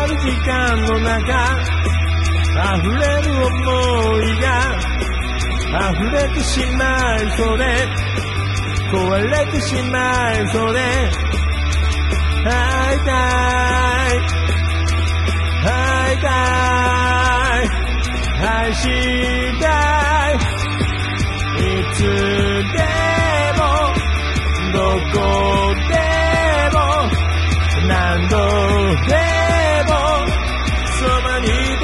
る時間の中溢れる思いが溢れてしまいそうで壊れてしまいそうで会いたい会いたい愛したい。いつでもどこでも何度でもそ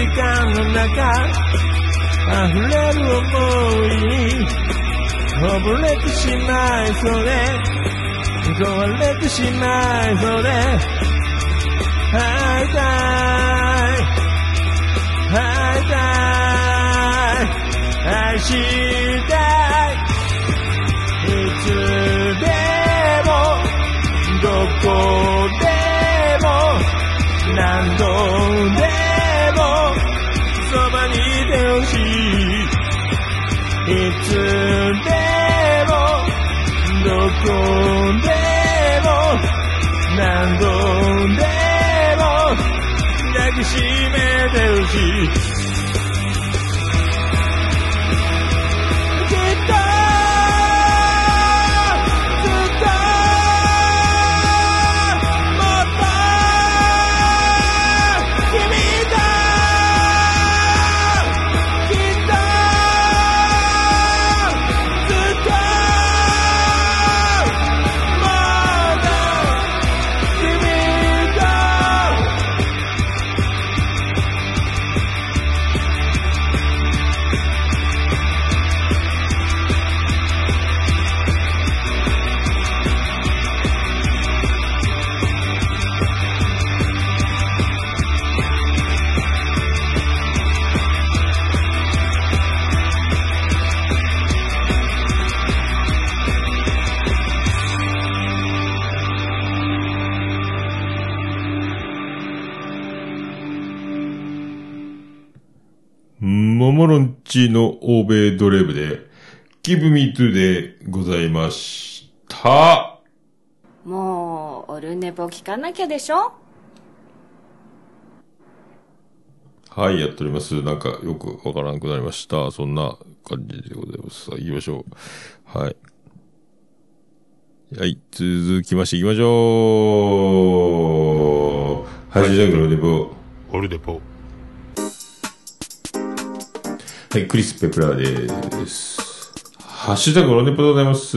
時間の中溢れる想いに溺れてしまいそうで壊れてしまいそうで会いたい会いたい愛したいいつでもどこでも何度でもどこでも何度でも抱きしめてほしいチの欧米ドレーブで、Give Me To でございました。もう、オルネポ聞かなきゃでしょ？はい、やっております。なんかよくわからなくなりました。そんな感じでございます。さあ、行きましょう。はい。はい、続きまして行きましょう。ハッシュタグのデポ。オルデポ。はい、クリス・ペプラーです。ハッシュタグオロネポでございます。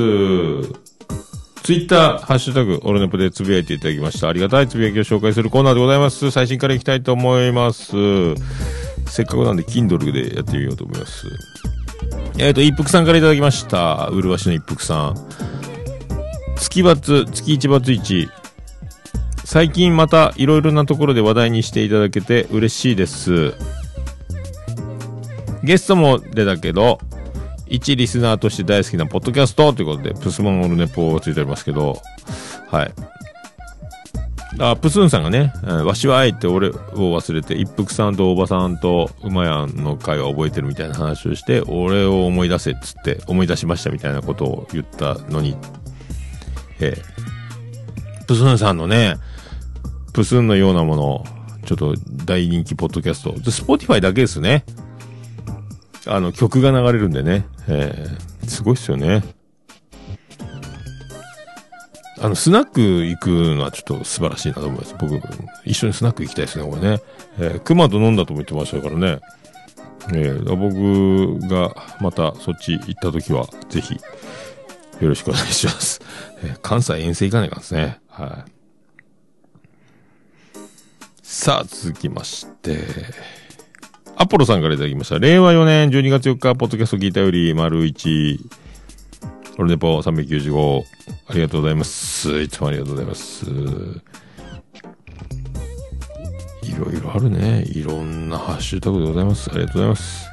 ツイッター、ハッシュタグオロネポでつぶやいていただきました。ありがたいつぶやきを紹介するコーナーでございます。最新からいきたいと思います。せっかくなんで、Kindle でやってみようと思います。えっ、と、一服さんからいただきました。うるわしの一服さん。月バツ、月一バツ一。最近またいろいろなところで話題にしていただけて嬉しいです。ゲストも出たけど、一リスナーとして大好きなポッドキャストということで、プスモンオルネポがついておりますけど、はい。あ、プスンさんがね、わしはあえて俺を忘れて、一服さんとおばさんと馬やんの会は覚えてるみたいな話をして、俺を思い出せっつって、思い出しましたみたいなことを言ったのに、ええプスンさんのね、プスンのようなもの、ちょっと大人気ポッドキャスト、 Spotify だけですね。あの、曲が流れるんでね。えー、すごいっすよね。あの、スナック行くのはちょっと素晴らしいなと思います。僕、一緒にスナック行きたいですね、これね。えー、熊と飲んだとも言ってましたからね。えー、僕がまたそっち行った時は、ぜひ、よろしくお願いします。えー関西遠征行かないかんですね。はい。さあ、続きまして、アポロさんからいただきました。令和4年12月4日、ポッドキャスト聞いたより、丸1、オルネポ395、ありがとうございます。いつもありがとうございます。いろいろあるね。いろんなハッシュタグでございます。ありがとうございます。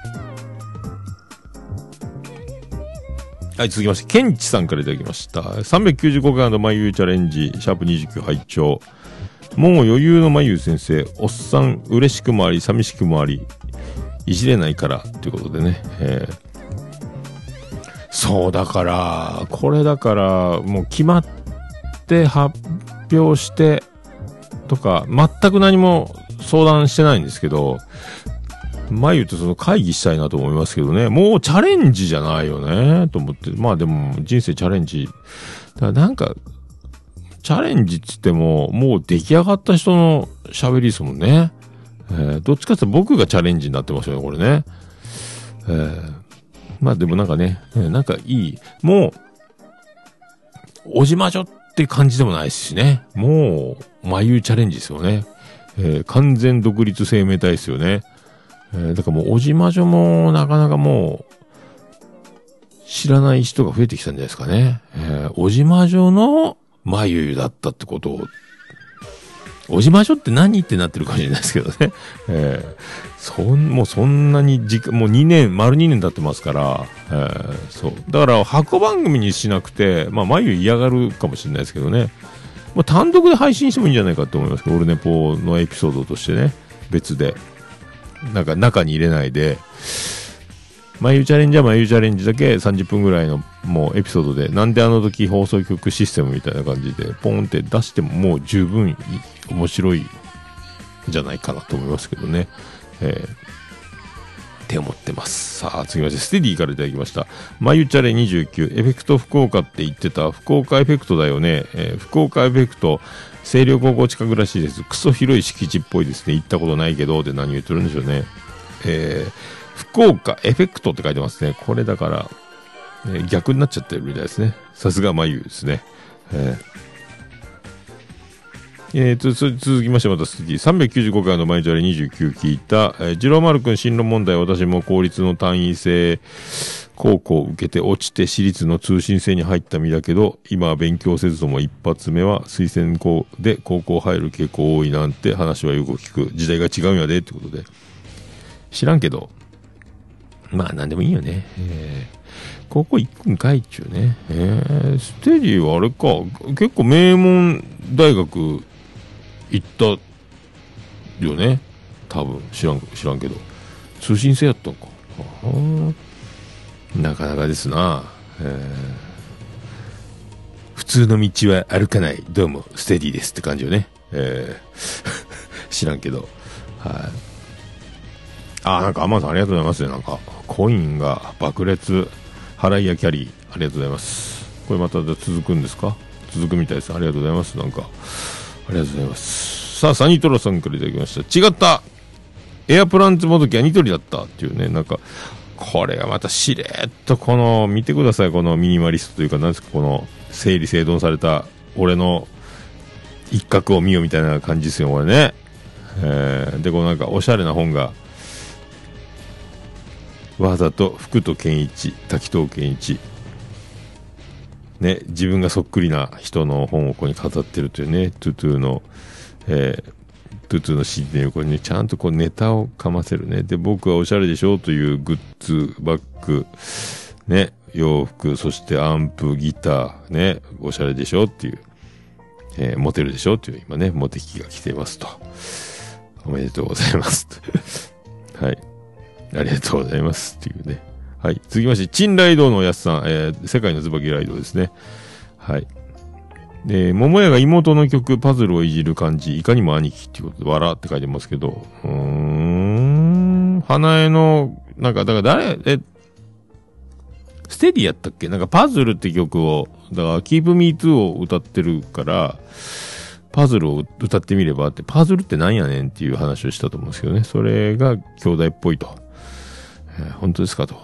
はい、続きまして、ケンチさんからいただきました。395回の眉チャレンジ、シャープ29拝聴もう余裕の眉先生、おっさん、嬉しくもあり、寂しくもあり、いじれないから、ということでね。えーそう、だから、これだから、もう決まって発表して、とか、全く何も相談してないんですけど、眉とその会議したいなと思いますけどね、もうチャレンジじゃないよね、と思って。まあでも、人生チャレンジ。だからなんか、チャレンジっつっても、もう出来上がった人の喋りですもんね。えーどっちかって僕がチャレンジになってますよね、これね。えーまあでもなんかね、えなんかいい。もう、おじまじょって感じでもないしね。もう、眉チャレンジですよね。えー完全独立生命体ですよね。えーだからもう、おじまじょもなかなかもう、知らない人が増えてきたんじゃないですかね。えー、小島女のまゆゆだったってことを、小島女って何ってなってるかもしれないですけどね。えー、そん、もうそんなに時間、もう2年、丸2年経ってますから、えー、そう。だから、箱番組にしなくて、まあ、まゆ嫌がるかもしれないですけどね。まあ、単独で配信してもいいんじゃないかと思いますけど、オルネポのエピソードとしてね、別で。なんか中に入れないで、眉チャレンジは眉チャレンジだけ30分ぐらいのもうエピソードで、なんであの時放送局システムみたいな感じで、ポンって出してももう十分面白いんじゃないかなと思いますけどね。えーって思ってます。さあ、次まして、ステディからいただきました。まゆチャレ29、エフェクト福岡って言ってた、福岡エフェクトだよね。えー福岡エフェクト、清涼高校近くらしいです。クソ広い敷地っぽいですね。行ったことないけど、って何言ってるんでしょうね。えー福岡エフェクトって書いてますね。これだから、え逆になっちゃってるみたいですね。さすがまゆですね。えーえーと、続きましてまたステディ395回の毎日あれ29聞いた、えー、次郎丸くん進路問題私も公立の単位制高校を受けて落ちて私立の通信制に入った身だけど今は勉強せずとも一発目は推薦校で高校入る傾向多いなんて話はよく聞く時代が違うんやでってことで知らんけどまあなんでもいいよね。えー高校行くんかいっちゅうね。えーステディはあれか、結構名門大学行ったよね。多分、知らん、知らんけど。通信制やったんか。はあなかなかですな。えー普通の道は歩かない。どうも、ステディですって感じよね。えー 知らんけど。はい。あ、なんかアマゾンありがとうございますね。なんか、コインが爆裂、払いやキャリー、ありがとうございます。これまた続くんですか？続くみたいです。ありがとうございます。なんか、ありがとうございます。さあ、サニートラさんからいただきました。違ったエアプランツもどきはニトリだったっていうね、なんか、これがまたしれっとこの、見てください、このミニマリストというか、なんですか、この、整理整頓された、俺の一角を見よみたいな感じですよ、これね。えーで、このなんか、おしゃれな本が、わざと福と健一、滝藤健一、ね、自分がそっくりな人の本をここに飾ってるというね、トゥトゥの、えートゥトゥの CD の横にね、ちゃんとこうネタをかませるね。で、僕はおしゃれでしょというグッズ、バッグ、ね、洋服、そしてアンプ、ギター、ね、おしゃれでしょっていう、えーモテるでしょっていう今ね、モテ期が来ていますと。おめでとうございます。はい。ありがとうございます。っていうね。はい。続きまして、チンライドのおやすさん、えー世界の椿ライドですね。はい。で、桃屋が妹の曲、パズルをいじる感じ、いかにも兄貴っていうことで、笑って書いてますけど、うーん、花江の、なんか、だから誰、え、ステディやったっけ？なんかパズルって曲を、だから Keep Me Too を歌ってるから、パズルを歌ってみればって、パズルってなんやねんっていう話をしたと思うんですけどね。それが兄弟っぽいと。本当ですかと。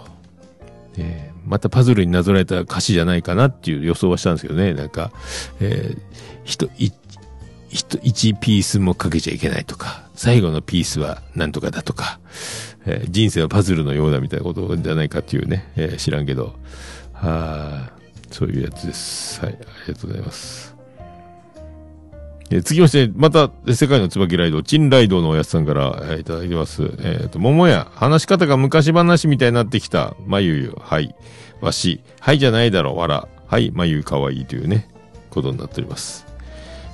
えーまたパズルになぞらえた歌詞じゃないかなっていう予想はしたんですけどね。なんか、えー、ひと、い、ひと、一ピースもかけちゃいけないとか、最後のピースはなんとかだとか、えー人生はパズルのようだみたいなことじゃないかっていうね、えー知らんけど、はあ、そういうやつです。はい、ありがとうございます。えー続きまして、また、世界の椿ライド、チンライドのおやつさんから、えーいただいてます。えっ、と、桃屋、話し方が昔話みたいになってきた。まゆゆ、はい。わし、はいじゃないだろ、わら。はい、まゆかわいいというね、ことになっております。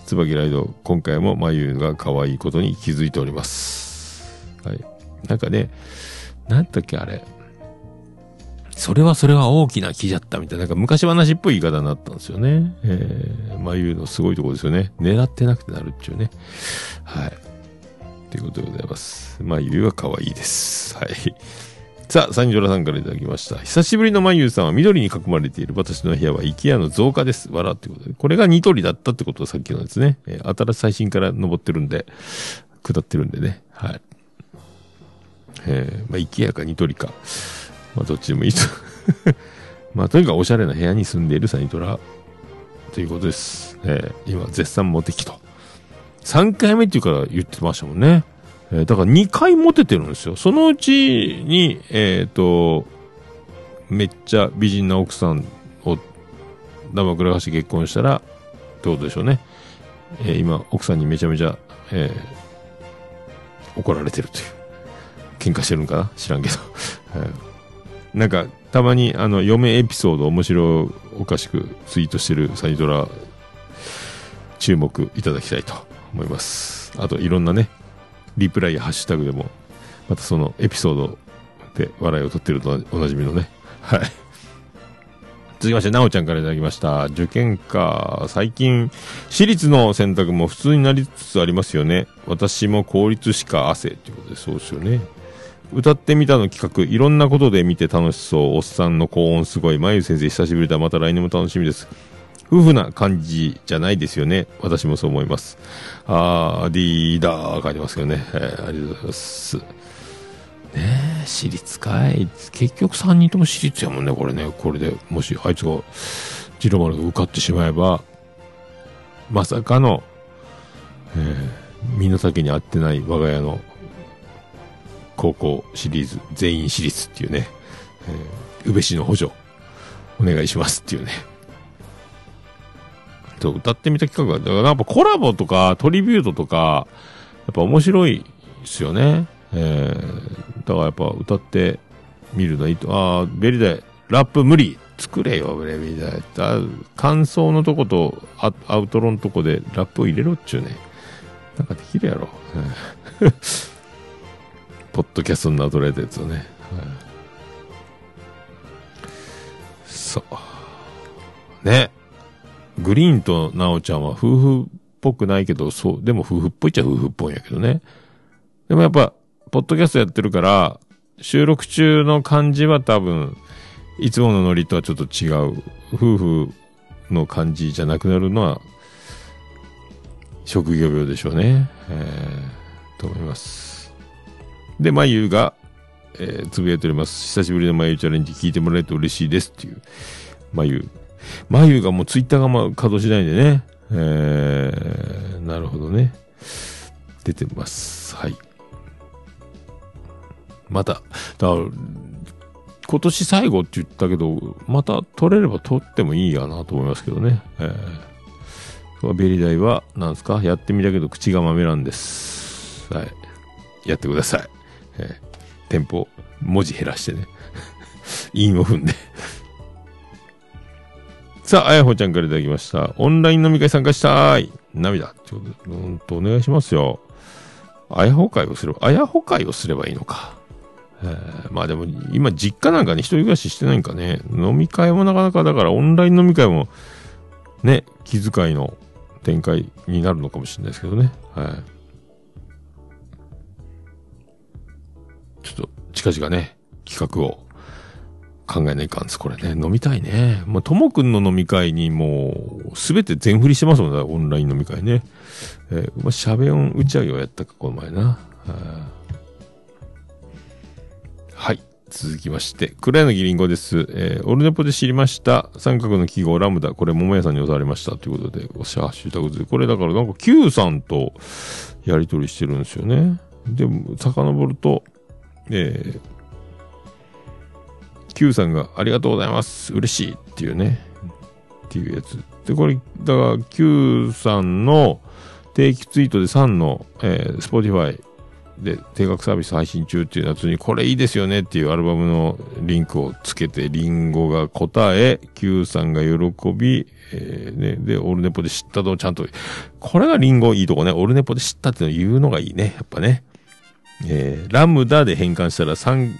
椿ライド、今回もまゆが可愛いことに気づいております。はい。なんかね、なんだっけ、あれ。それはそれは大きな木じゃったみたいな、なんか昔話っぽい言い方になったんですよね。えー、まゆのすごいところですよね。狙ってなくてなるっていうね。はい。ということでございます。まゆは可愛いです。はい。さあ、サンジョラさんからいただきました。久しぶりのまゆさんは緑に囲まれている私の部屋は IKEA の増加です。笑ってことで。これがニトリだったってことはさっきのですね。えー新しい最新から登ってるんで、下ってるんでね。はい。えー、まあ、IKEA かニトリか。まあ、どっちでもいいと。まあ、とにかくおしゃれな部屋に住んでいるサニトラということです。えー今、絶賛モテ期と。3回目っていうから言ってましたもんね。えーだから2回モテてるんですよ。そのうちに、えっ、と、めっちゃ美人な奥さんを生くらかして結婚したら、ってことでしょうね。えー今、奥さんにめちゃめちゃ、えー怒られてるという。喧嘩してるんかな？知らんけど。は いなんか、たまに、あの、嫁エピソード面白おかしくツイートしてるサイドラ、注目いただきたいと思います。あと、いろんなね、リプライやハッシュタグでも、またそのエピソードで笑いを取ってるとおなじみのね。はい。続きまして、なおちゃんからいただきました。受験か。最近、私立の選択も普通になりつつありますよね。私も公立しか汗ということで、そうですよね。歌ってみたの企画、いろんなことで見て楽しそう。おっさんの高音すごい。まゆ先生久しぶりだ。また来年も楽しみです。夫婦な感じじゃないですよね。私もそう思います。あー、ディーダー書いてますけどね。えーありがとうございます。ねえ、私立かい。結局3人とも私立やもんね、これね。これで、もしあいつが、ジロマルが受かってしまえば、まさかの、えー、身の丈に合ってない我が家の高校シリーズ全員私立っていうね、えー、宇部市の補助お願いしますっていうね。と歌ってみた企画が、だからやっぱコラボとかトリビュートとか、やっぱ面白いですよね。えー、だからやっぱ歌ってみるのいいと、あー、ベリダイ、ラップ無理作れよ、ベリダイ。感想のとことアアウトロのとこでラップを入れろっちゅうね。なんかできるやろ。ポッドキャストになぞらえたやつをね。はいそう。ね。グリーンとナオちゃんは夫婦っぽくないけど、そう、でも夫婦っぽいっちゃ夫婦っぽいんやけどね。でもやっぱ、ポッドキャストやってるから、収録中の感じは多分、いつものノリとはちょっと違う。夫婦の感じじゃなくなるのは、職業病でしょうね。えー、と思います。で、まゆが、えーつぶやいております。久しぶりのまゆチャレンジ聞いてもらえると嬉しいですっていう。まゆ。まゆがもうツイッターがまあ稼働しないんでね。えー、なるほどね。出てます。はい。また、だ、今年最後って言ったけど、また取れれば取ってもいいやなと思いますけどね。えーベリダイは、なんですか？やってみたけど口が豆なんです。はい。やってください。えーテンポ、文字減らしてね。韻を踏んで。さあ、あやほちゃんからいただきました。オンライン飲み会参加したい。涙。ちょっと、うんと、お願いしますよ。あやほ会をすれば、あやほ会をすればいいのか。えーまあでも、今、実家なんかに一人暮らししてないんかね。飲み会もなかなか、だから、オンライン飲み会も、ね、気遣いの展開になるのかもしれないですけどね。はい。近々ね、企画を考えないかんです、これね。飲みたいね。もう、ともくんの飲み会にもう、すべて全振りしてますもんね、オンライン飲み会ね。えー、まあ、しゃべ音打ち上げをやったか、この前な。はい。続きまして、黒柳りんごです。えー、オルネポで知りました。三角の記号ラムダ。これ、桃屋さんに教わりました。ということで、おしゃ、シュタグで。これだから、なんか Q さんとやりとりしてるんですよね。でも、遡ると、えー、Q さんがありがとうございます。嬉しいっていうね。っていうやつ。で、これ、だから Q さんの定期ツイートで3の、えー、Spotify で定額サービス配信中っていうやつに、これいいですよねっていうアルバムのリンクをつけて、リンゴが答え、Q さんが喜び、えーね、で、オールネポで知ったとちゃんと、これがリンゴいいとこね。オールネポで知ったっていうのを言うのがいいね。やっぱね。えーラムダで変換したら3、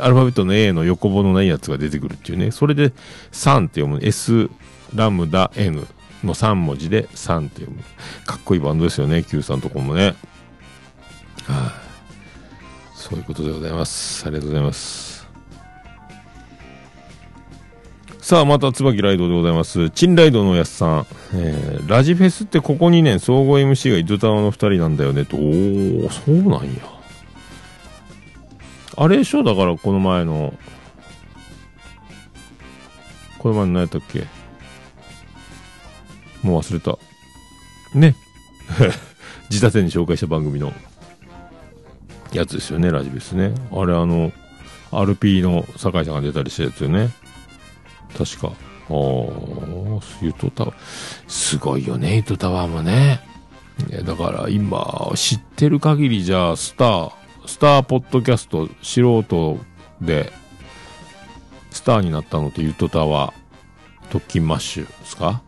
アルファベットの A の横棒のないやつが出てくるっていうね。それで3って読む。S、ラムダ、N の3文字で3って読む。かっこいいバンドですよね。Q さんとこもね。はい、そういうことでございます。ありがとうございます。さあ、また、椿ライドでございます。チンライドのおやすさん。えー、ラジフェスってここ2年、総合 MC が伊豆タワの2人なんだよね、と。おー、そうなんや。あれでしょ？だから、この前の、この前の何やったっけ？もう忘れた。ね。自他戦に紹介した番組のやつですよね、ラジフェスね。あれ、あの、RP の酒井さんが出たりしたやつよね。確か。おー、ゆとたわ。すごいよね、ゆとたわもね。いや、だから今、知ってる限りじゃあ、スター、スターポッドキャスト、素人で、スターになったのってゆとたわ、特勤マッシュですか？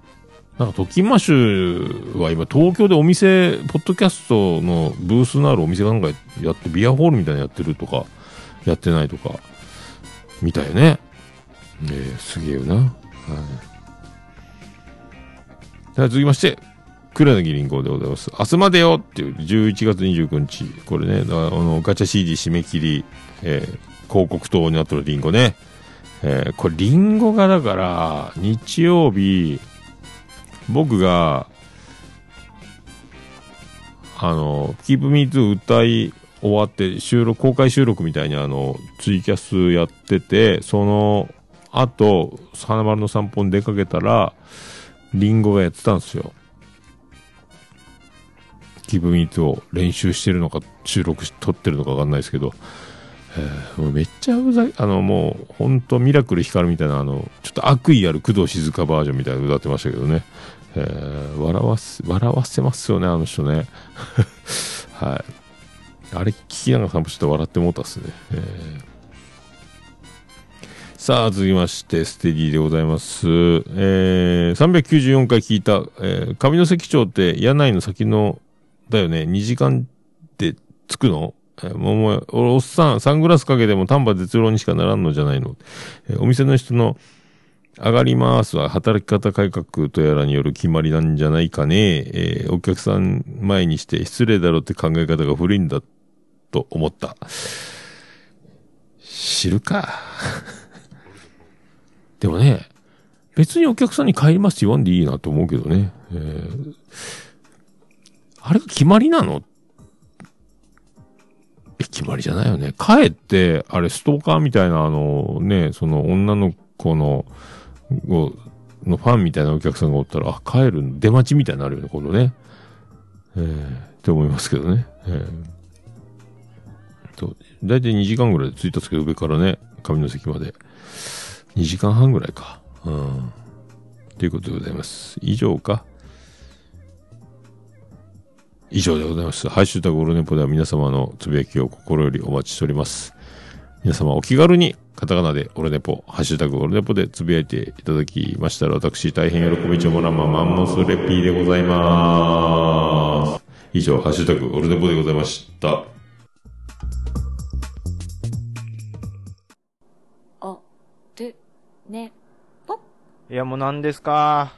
なんか特勤マッシュは今東京でお店、ポッドキャストのブースのあるお店がなんかやって、ビアホールみたいなのやってるとか、やってないとか、みたいね。えー、すげえよな。はい。では続きまして、黒柳りんごでございます。明日までよっていう11月29日。これね、あの、ガチャ CD 締め切り、えー広告塔になってるリンゴね。えーこれリンゴがだから、日曜日、僕が、あの、Keep Me To 歌い終わって、収録、公開収録みたいにあの、ツイキャスやってて、その後、花丸の散歩に出かけたら、リンゴがやってたんですよ。Keep Me To を練習してるのか、収録し、撮ってるのかわかんないですけど、えーもうめっちゃうざい、あの、もう、ほんとミラクル光るみたいな、あの、ちょっと悪意ある工藤静香バージョンみたいな歌ってましたけどね。えー笑わせ、笑わせますよね、あの人ね。はい。あれ聞きながら散歩して笑ってもうたっすね。えーさあ、続きまして、ステディでございます。えー、394回聞いた、えー、上関町って柳井の先の、だよね、2時間で着くの？もう、俺おっさん、サングラスかけても丹波絶郎にしかならんのじゃないの？えお店の人の、上がりますは働き方改革とやらによる決まりなんじゃないかね。えーお客さん前にして失礼だろうって考え方が古いんだと思った。知るか。でもね、別にお客さんに帰りますって言わんでいいなと思うけどね。えーあれが決まりなの？え、決まりじゃないよね。帰って、あれストーカーみたいなあのね、その女の子の、のファンみたいなお客さんがおったら、あ、帰る出待ちみたいになるよね、今度ね。えー、って思いますけどね。えー、と、だいたい2時間ぐらいで着いたんですけど、上からね、上の席まで。2時間半ぐらいか。うん。ということでございます。以上か。以上でございます。ハッシュタグオルネポでは皆様のつぶやきを心よりお待ちしております。皆様お気軽にカタカナでオルネポ、ハッシュタグオルネポでつぶやいていただきましたら私大変喜びちょもらんまマンモスレピーでございます。以上、ハッシュタグオルネポでございました。あ、で、ね、ぽっ。いや、もう何ですか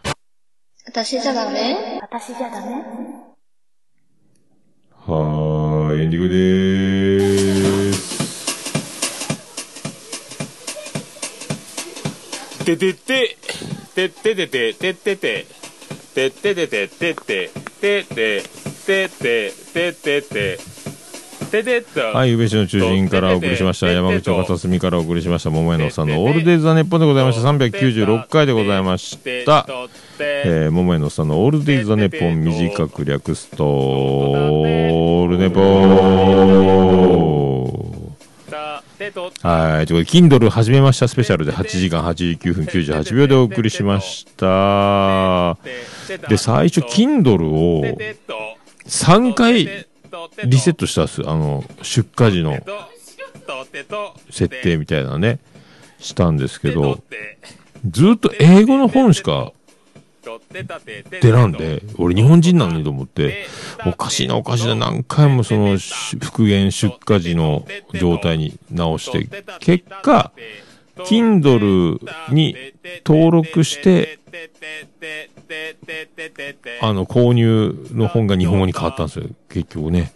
私じゃダメ？私じゃダメ？はーい、エンディングでーす。ててて、てっててて、てってて、てっててて、てって、てって、てって、てってて。はい、宇部市の中心からお送りしました。山口の片隅からお送りしました。桃屋のさんのオールデイズ・ザ・ネッポンでございました。396回でございました。えー、桃屋のさんのオールデイズ・ザ・ネポン短く略すと、オールネポンはい。ということで、Kindle 始めましたスペシャルで8時間89分98秒でお送りしました。で、最初、Kindle を3回リセットしたんです。あの、出荷時の設定みたいなね、したんですけど、ずっと英語の本しか出らんで、俺日本人なのにと思って、おかしいなおかしいな、何回もそのし復元出荷時の状態に直して、結果、Kindle に登録して、あの、購入の本が日本語に変わったんですよ、結局ね。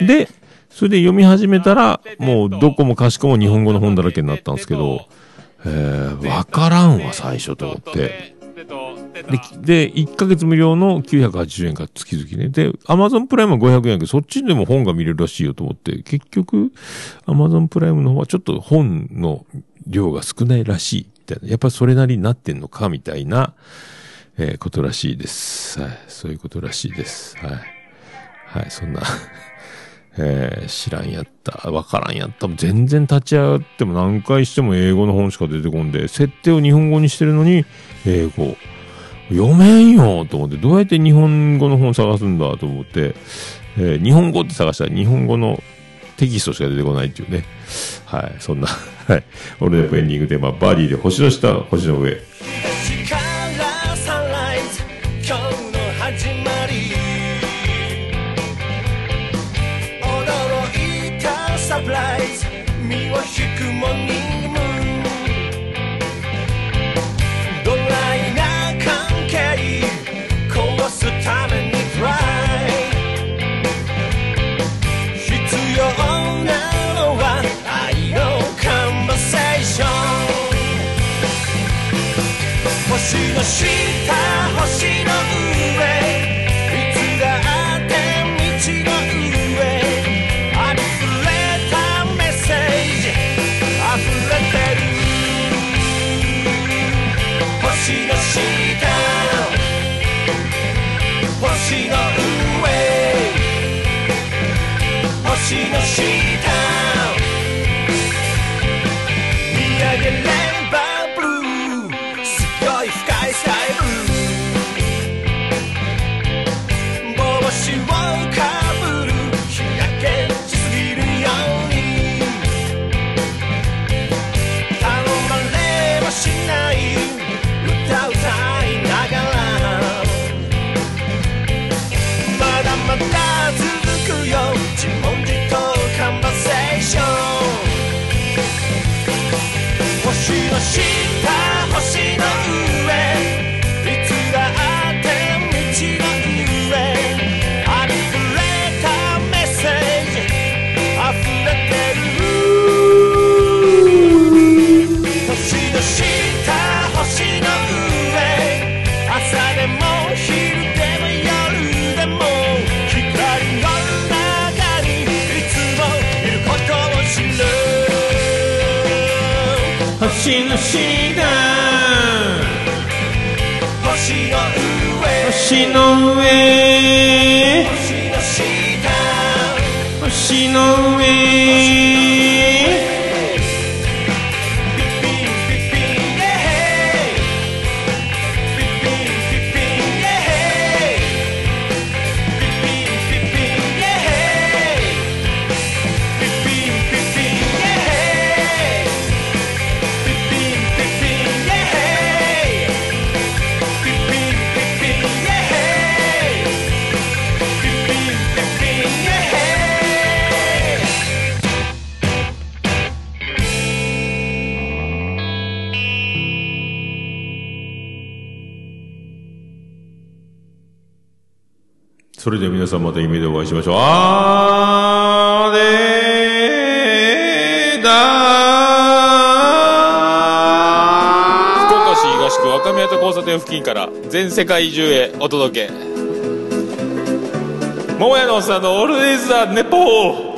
で、それで読み始めたら、もうどこもかしこも日本語の本だらけになったんですけど、えー、わからんわ、最初と思って。で、で、1ヶ月無料の980円が月々ね。で、アマゾンプライムは500円やけど、そっちでも本が見れるらしいよと思って、結局、アマゾンプライムの方はちょっと本の量が少ないらしい。みたいな。やっぱそれなりになってんのか、みたいな、えー、ことらしいです。はい。そういうことらしいです。はい。はい、そんな えー、知らんやった、わからんやった、全然立ち上がっても何回しても英語の本しか出てこんで、設定を日本語にしてるのに、英語、読めんよと思って、どうやって日本語の本探すんだと思って、えー、日本語って探したら日本語のテキストしか出てこないっていうね。はい、そんな、はい。俺のエンディングテーマ、バーディーで星の下、星の上。全世界中へお届け。桃屋のおっさんのオールディーズ・ザ・ネポー。